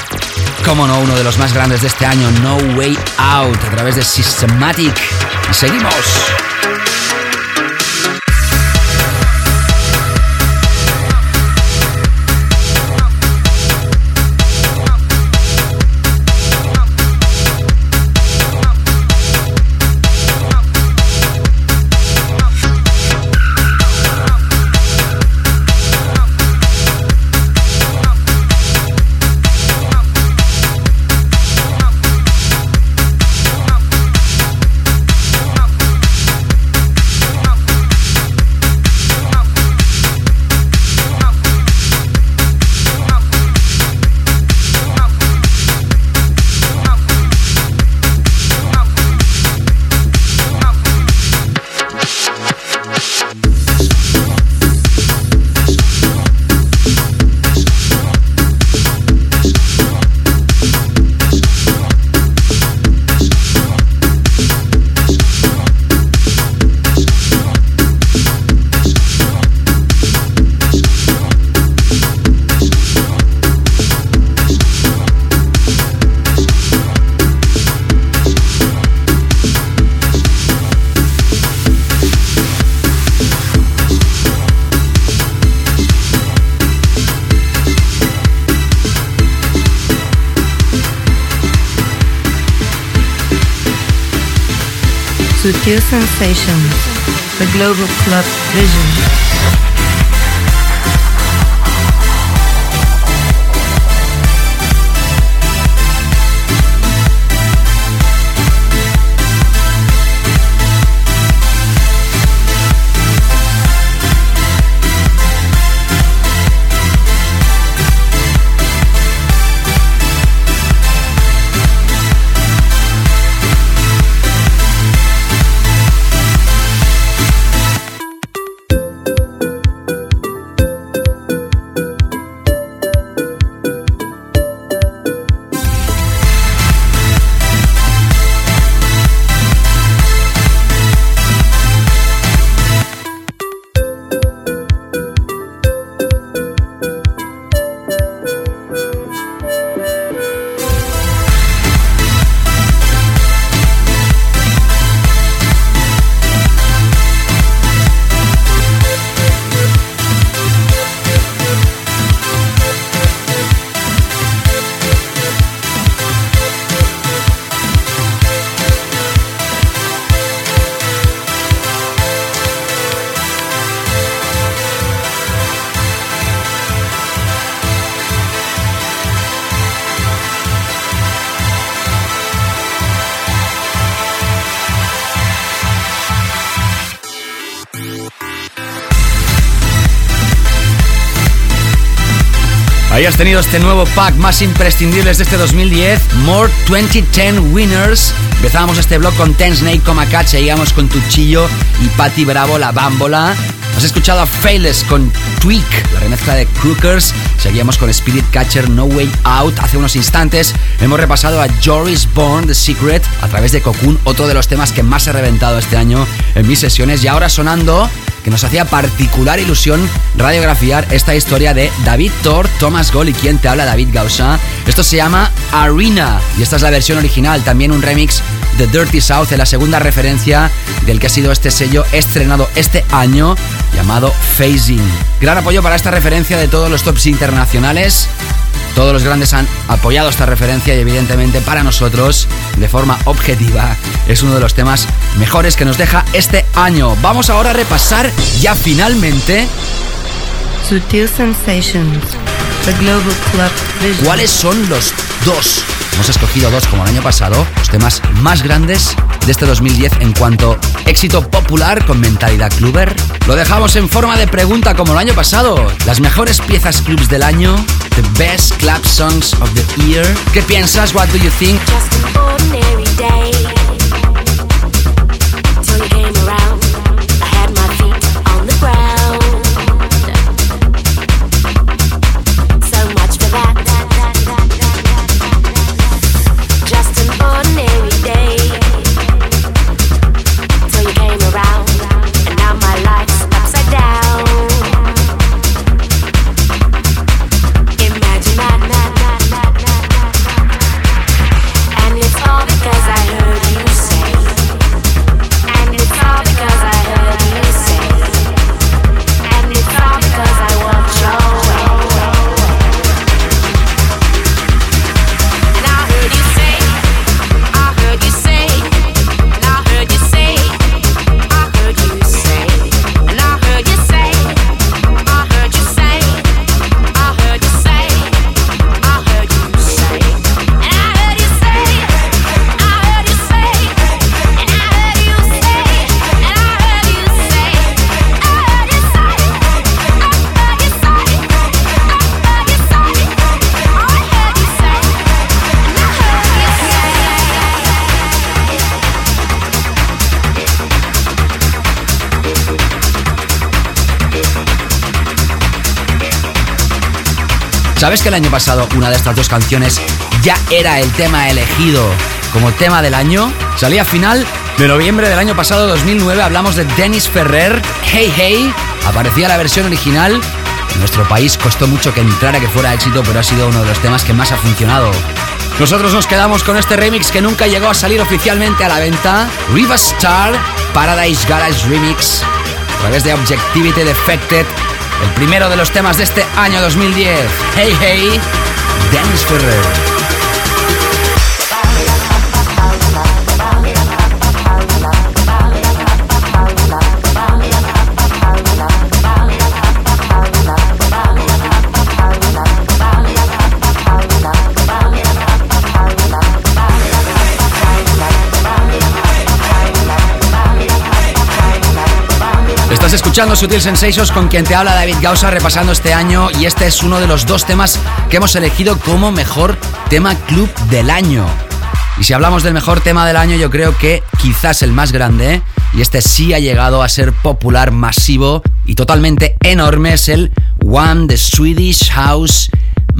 como no, uno de los más grandes de este año, No Way Out, a través de Systematic. Y seguimos. Sutil Sensations, the Global Club Vision. Has tenido este nuevo pack más imprescindibles de este 2010, More 2010 Winners. Empezábamos este blog con Ten Snake, Coma seguíamos con Tuchillo y Patty Bravo, la bámbola. Has escuchado a Fayless con Tweak, la remezcla de Crookers. Seguíamos con Spirit Catcher, No Way Out. Hace unos instantes hemos repasado a Joris Bourne, The Secret, a través de Cocoon, otro de los temas que más he reventado este año en mis sesiones. Y ahora sonando que nos hacía particular ilusión radiografiar esta historia de David Thor, Thomas Gold y quien te habla David Gausa. Esto se llama Arena y esta es la versión original, también un remix de Dirty South, en la segunda referencia del que ha sido este sello estrenado este año llamado Phasing. Gran apoyo para esta referencia de todos los tops internacionales. Todos los grandes han apoyado esta referencia y evidentemente para nosotros, de forma objetiva, es uno de los temas mejores que nos deja este año. Vamos ahora a repasar ya finalmente Sutil Sensations, the Global Club Vision. cuáles son los dos. Hemos escogido dos como el año pasado, los temas más grandes de este 2010 en cuanto éxito popular con mentalidad cluber. Lo dejamos en forma de pregunta como el año pasado. Las mejores piezas clubs del año, the best club songs of the year. ¿Qué piensas? What do you think? day. ¿Sabes que el año pasado una de estas dos canciones ya era el tema elegido como tema del año? Salía a final de noviembre del año pasado, 2009, hablamos de Dennis Ferrer, Hey Hey, aparecía la versión original. En nuestro país costó mucho que entrara, que fuera éxito, pero ha sido uno de los temas que más ha funcionado. Nosotros nos quedamos con este remix que nunca llegó a salir oficialmente a la venta, Riva Star Paradise Garage Remix, a través de Objectivity Defected, el primero de los temas de este año 2010. Hey Hey, Dennis Ferrer. Estás escuchando Sutil Sensations con quien te habla David Gausa repasando este año y este es uno de los dos temas que hemos elegido como mejor tema club del año. Y si hablamos del mejor tema del año, yo creo que quizás el más grande, y este sí ha llegado a ser popular, masivo y totalmente enorme, es el One the Swedish House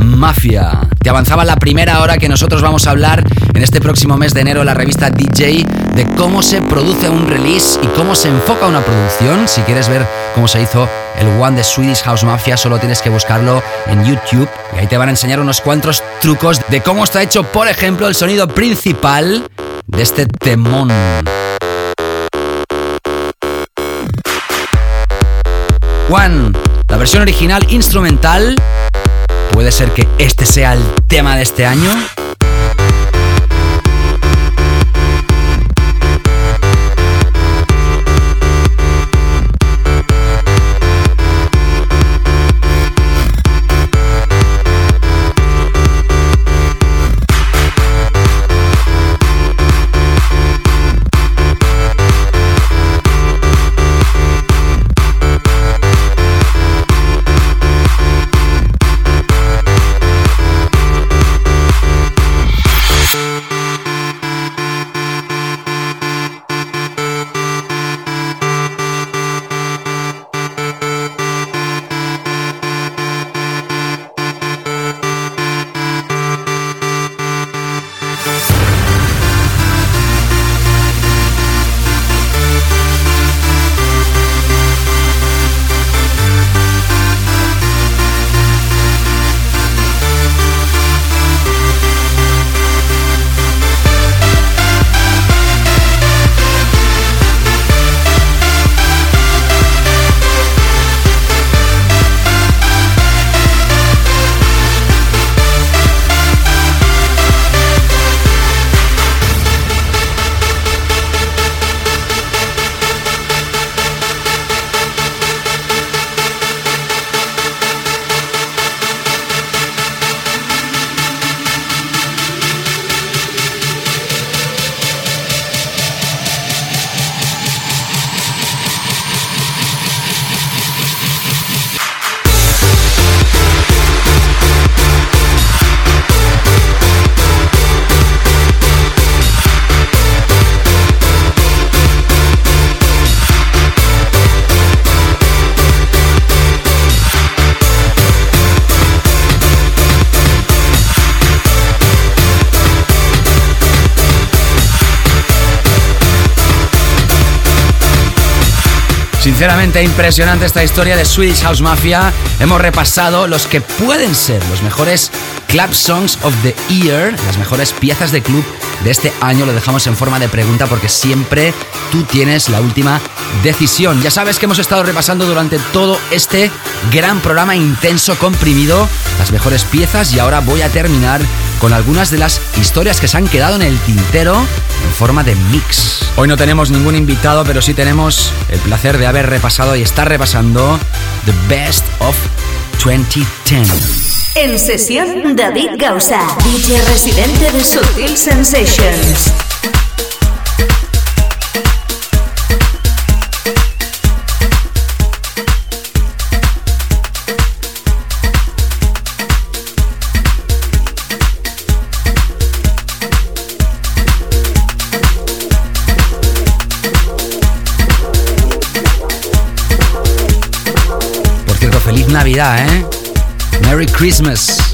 Mafia. Te avanzaba la primera hora que nosotros vamos a hablar en este próximo mes de enero en la revista DJ de cómo se produce un release y cómo se enfoca una producción. Si quieres ver cómo se hizo el One de Swedish House Mafia, solo tienes que buscarlo en YouTube y ahí te van a enseñar unos cuantos trucos de cómo está hecho, por ejemplo, el sonido principal de este temón. One, la versión original instrumental. Puede ser que este sea el tema de este año. Sinceramente impresionante esta historia de Swedish House Mafia. Hemos repasado los que pueden ser los mejores Club Songs of the Year, las mejores piezas de club de este año. Lo dejamos en forma de pregunta porque siempre tú tienes la última decisión. Ya sabes que hemos estado repasando durante todo este gran programa intenso, comprimido, las mejores piezas y ahora voy a terminar con algunas de las historias que se han quedado en el tintero forma de mix. Hoy no tenemos ningún invitado, pero sí tenemos el placer de haber repasado y estar repasando The Best of 2010. En sesión David Gausa, DJ residente de Sutil Sensations. Navidad, ¿eh? Merry Christmas.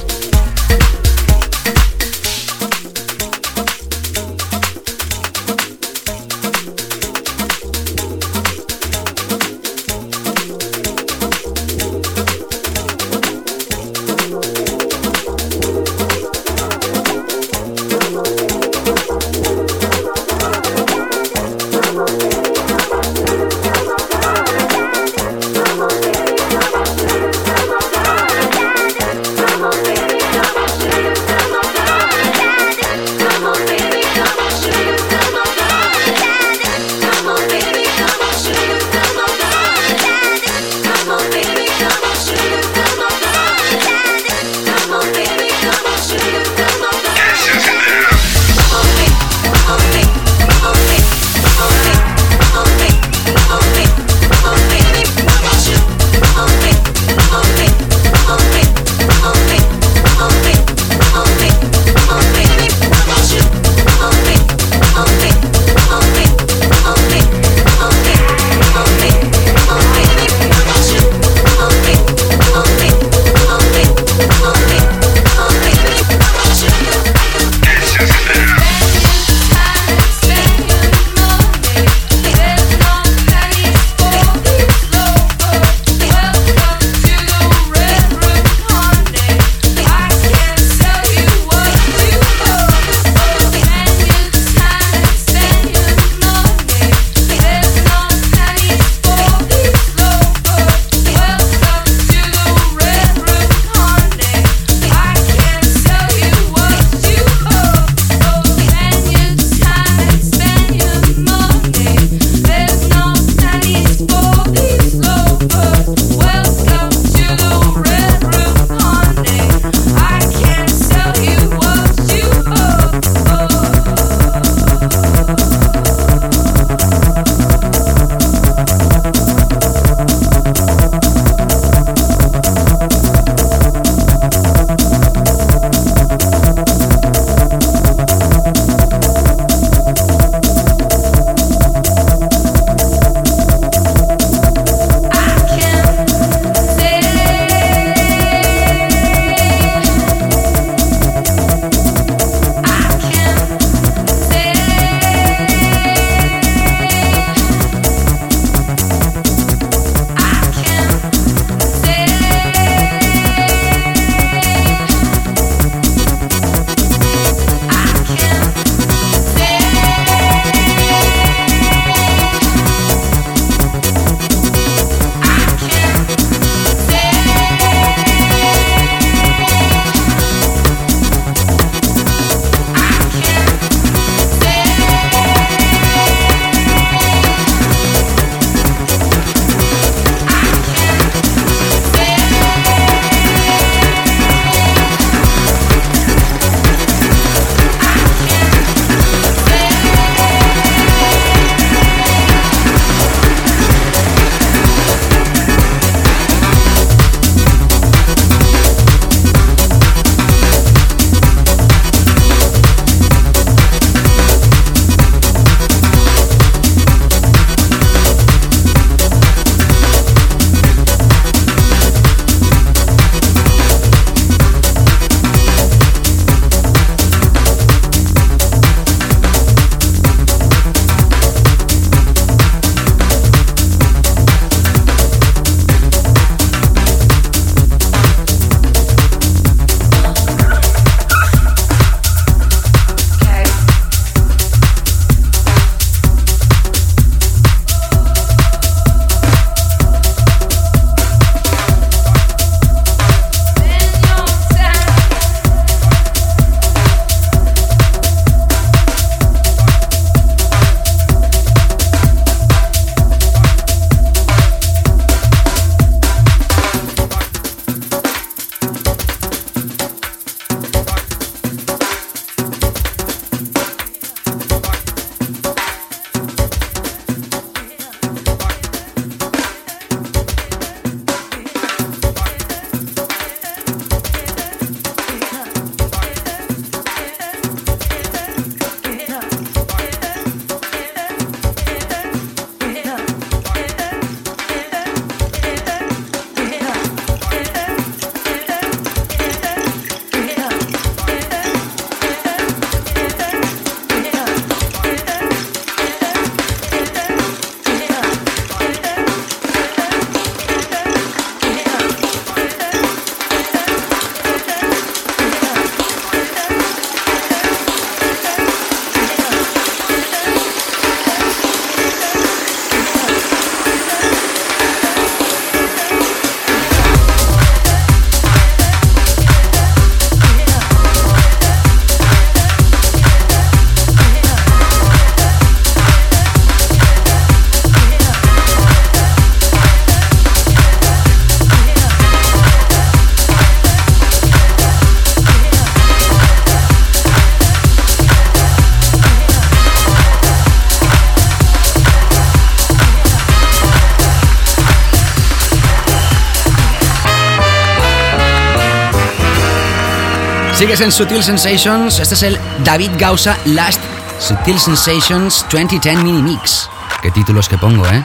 Sigues en Sutil Sensations. Este es el David Gausa Last Sutil Sensations 2010 Mini Mix. Qué títulos que pongo, ¿eh?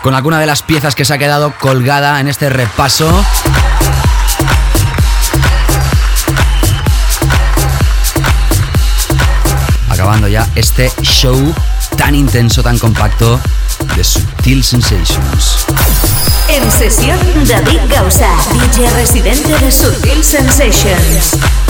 Con alguna de las piezas que se ha quedado colgada en este repaso. Acabando ya este show tan intenso, tan compacto de Sutil Sensations. En sesión David Gausa, DJ residente de Sutil Sensations.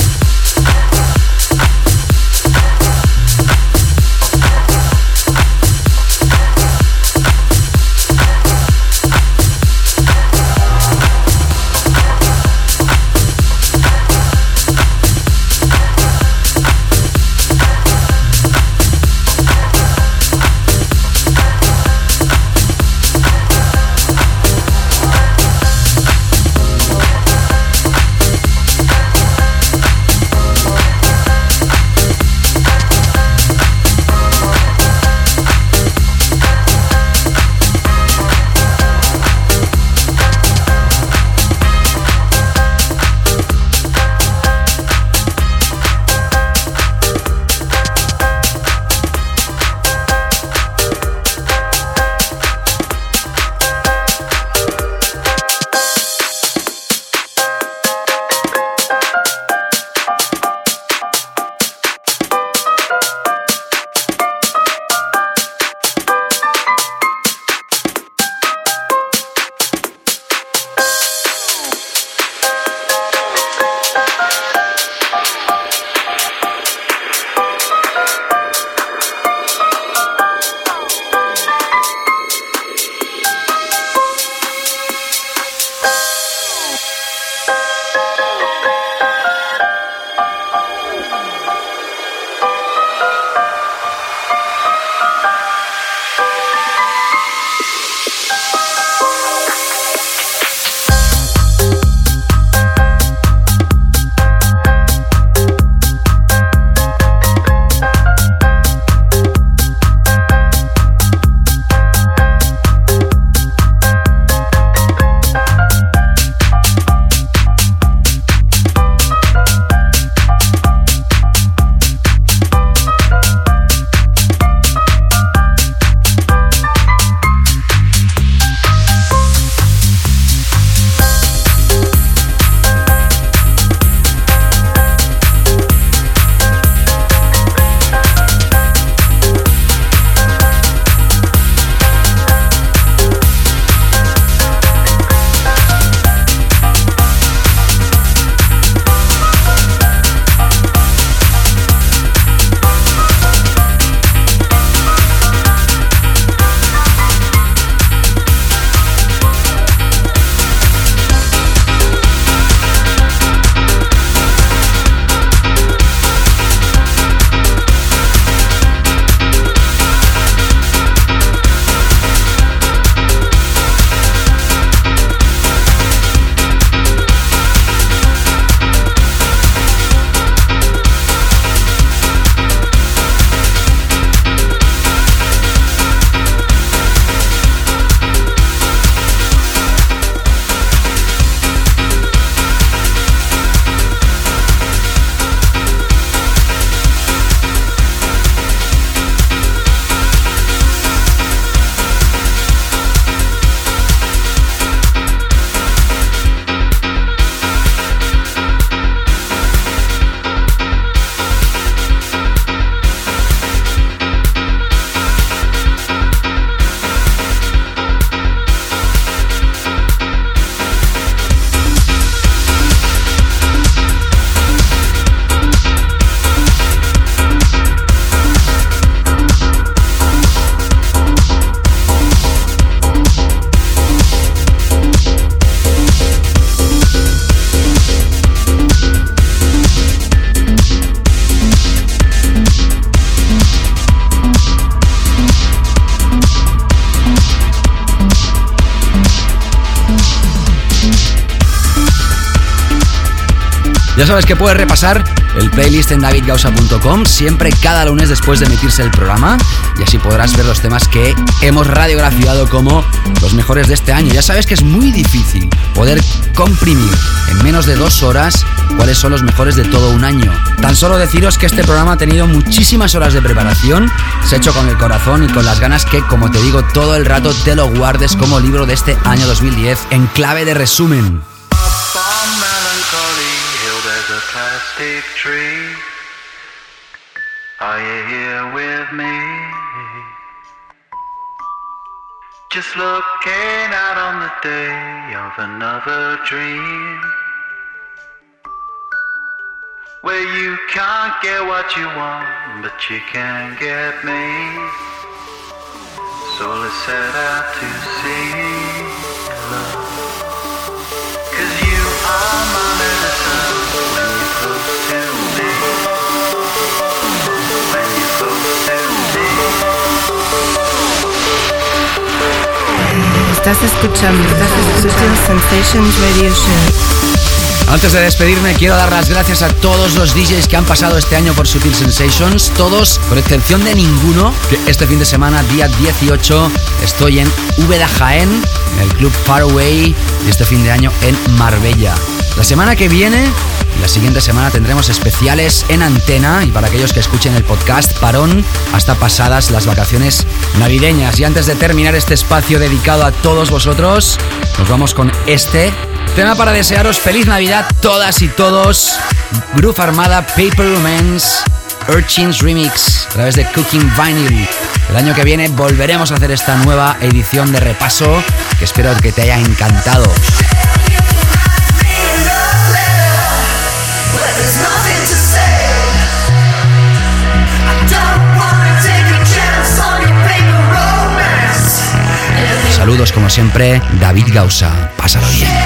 Sabes que puedes repasar el playlist en davidgausa.com siempre cada lunes después de emitirse el programa y así podrás ver los temas que hemos radiografiado como los mejores de este año. Ya sabes que es muy difícil poder comprimir en menos de dos horas cuáles son los mejores de todo un año. Tan solo deciros que este programa ha tenido muchísimas horas de preparación, se ha hecho con el corazón y con las ganas que, como te digo, todo el rato te lo guardes como libro de este año 2010 en clave de resumen. Plastic tree. Are you here with me? Just looking out on the day of another dream. Where you can't get what you want, but you can get me. So let's set out to seek love. Cause you are my medicine Estás escuchando Sutil Sensations Radio Show. Antes de despedirme, quiero dar las gracias a todos los DJs que han pasado este año por Sutil Sensations. Todos, con excepción de ninguno, que este fin de semana, día 18, estoy en Úbeda Jaén, en el club Faraway, y este fin de año en Marbella. La semana que viene y la siguiente semana tendremos especiales en antena y para aquellos que escuchen el podcast, parón hasta pasadas las vacaciones navideñas. Y antes de terminar este espacio dedicado a todos vosotros, nos vamos con este tema para desearos feliz Navidad todas y todos. Groove Armada, Paper Romance, Urchins Remix a través de Cooking Vinyl. El año que viene volveremos a hacer esta nueva edición de repaso que espero que te haya encantado. Saludos como siempre, David Gausa. Pásalo bien.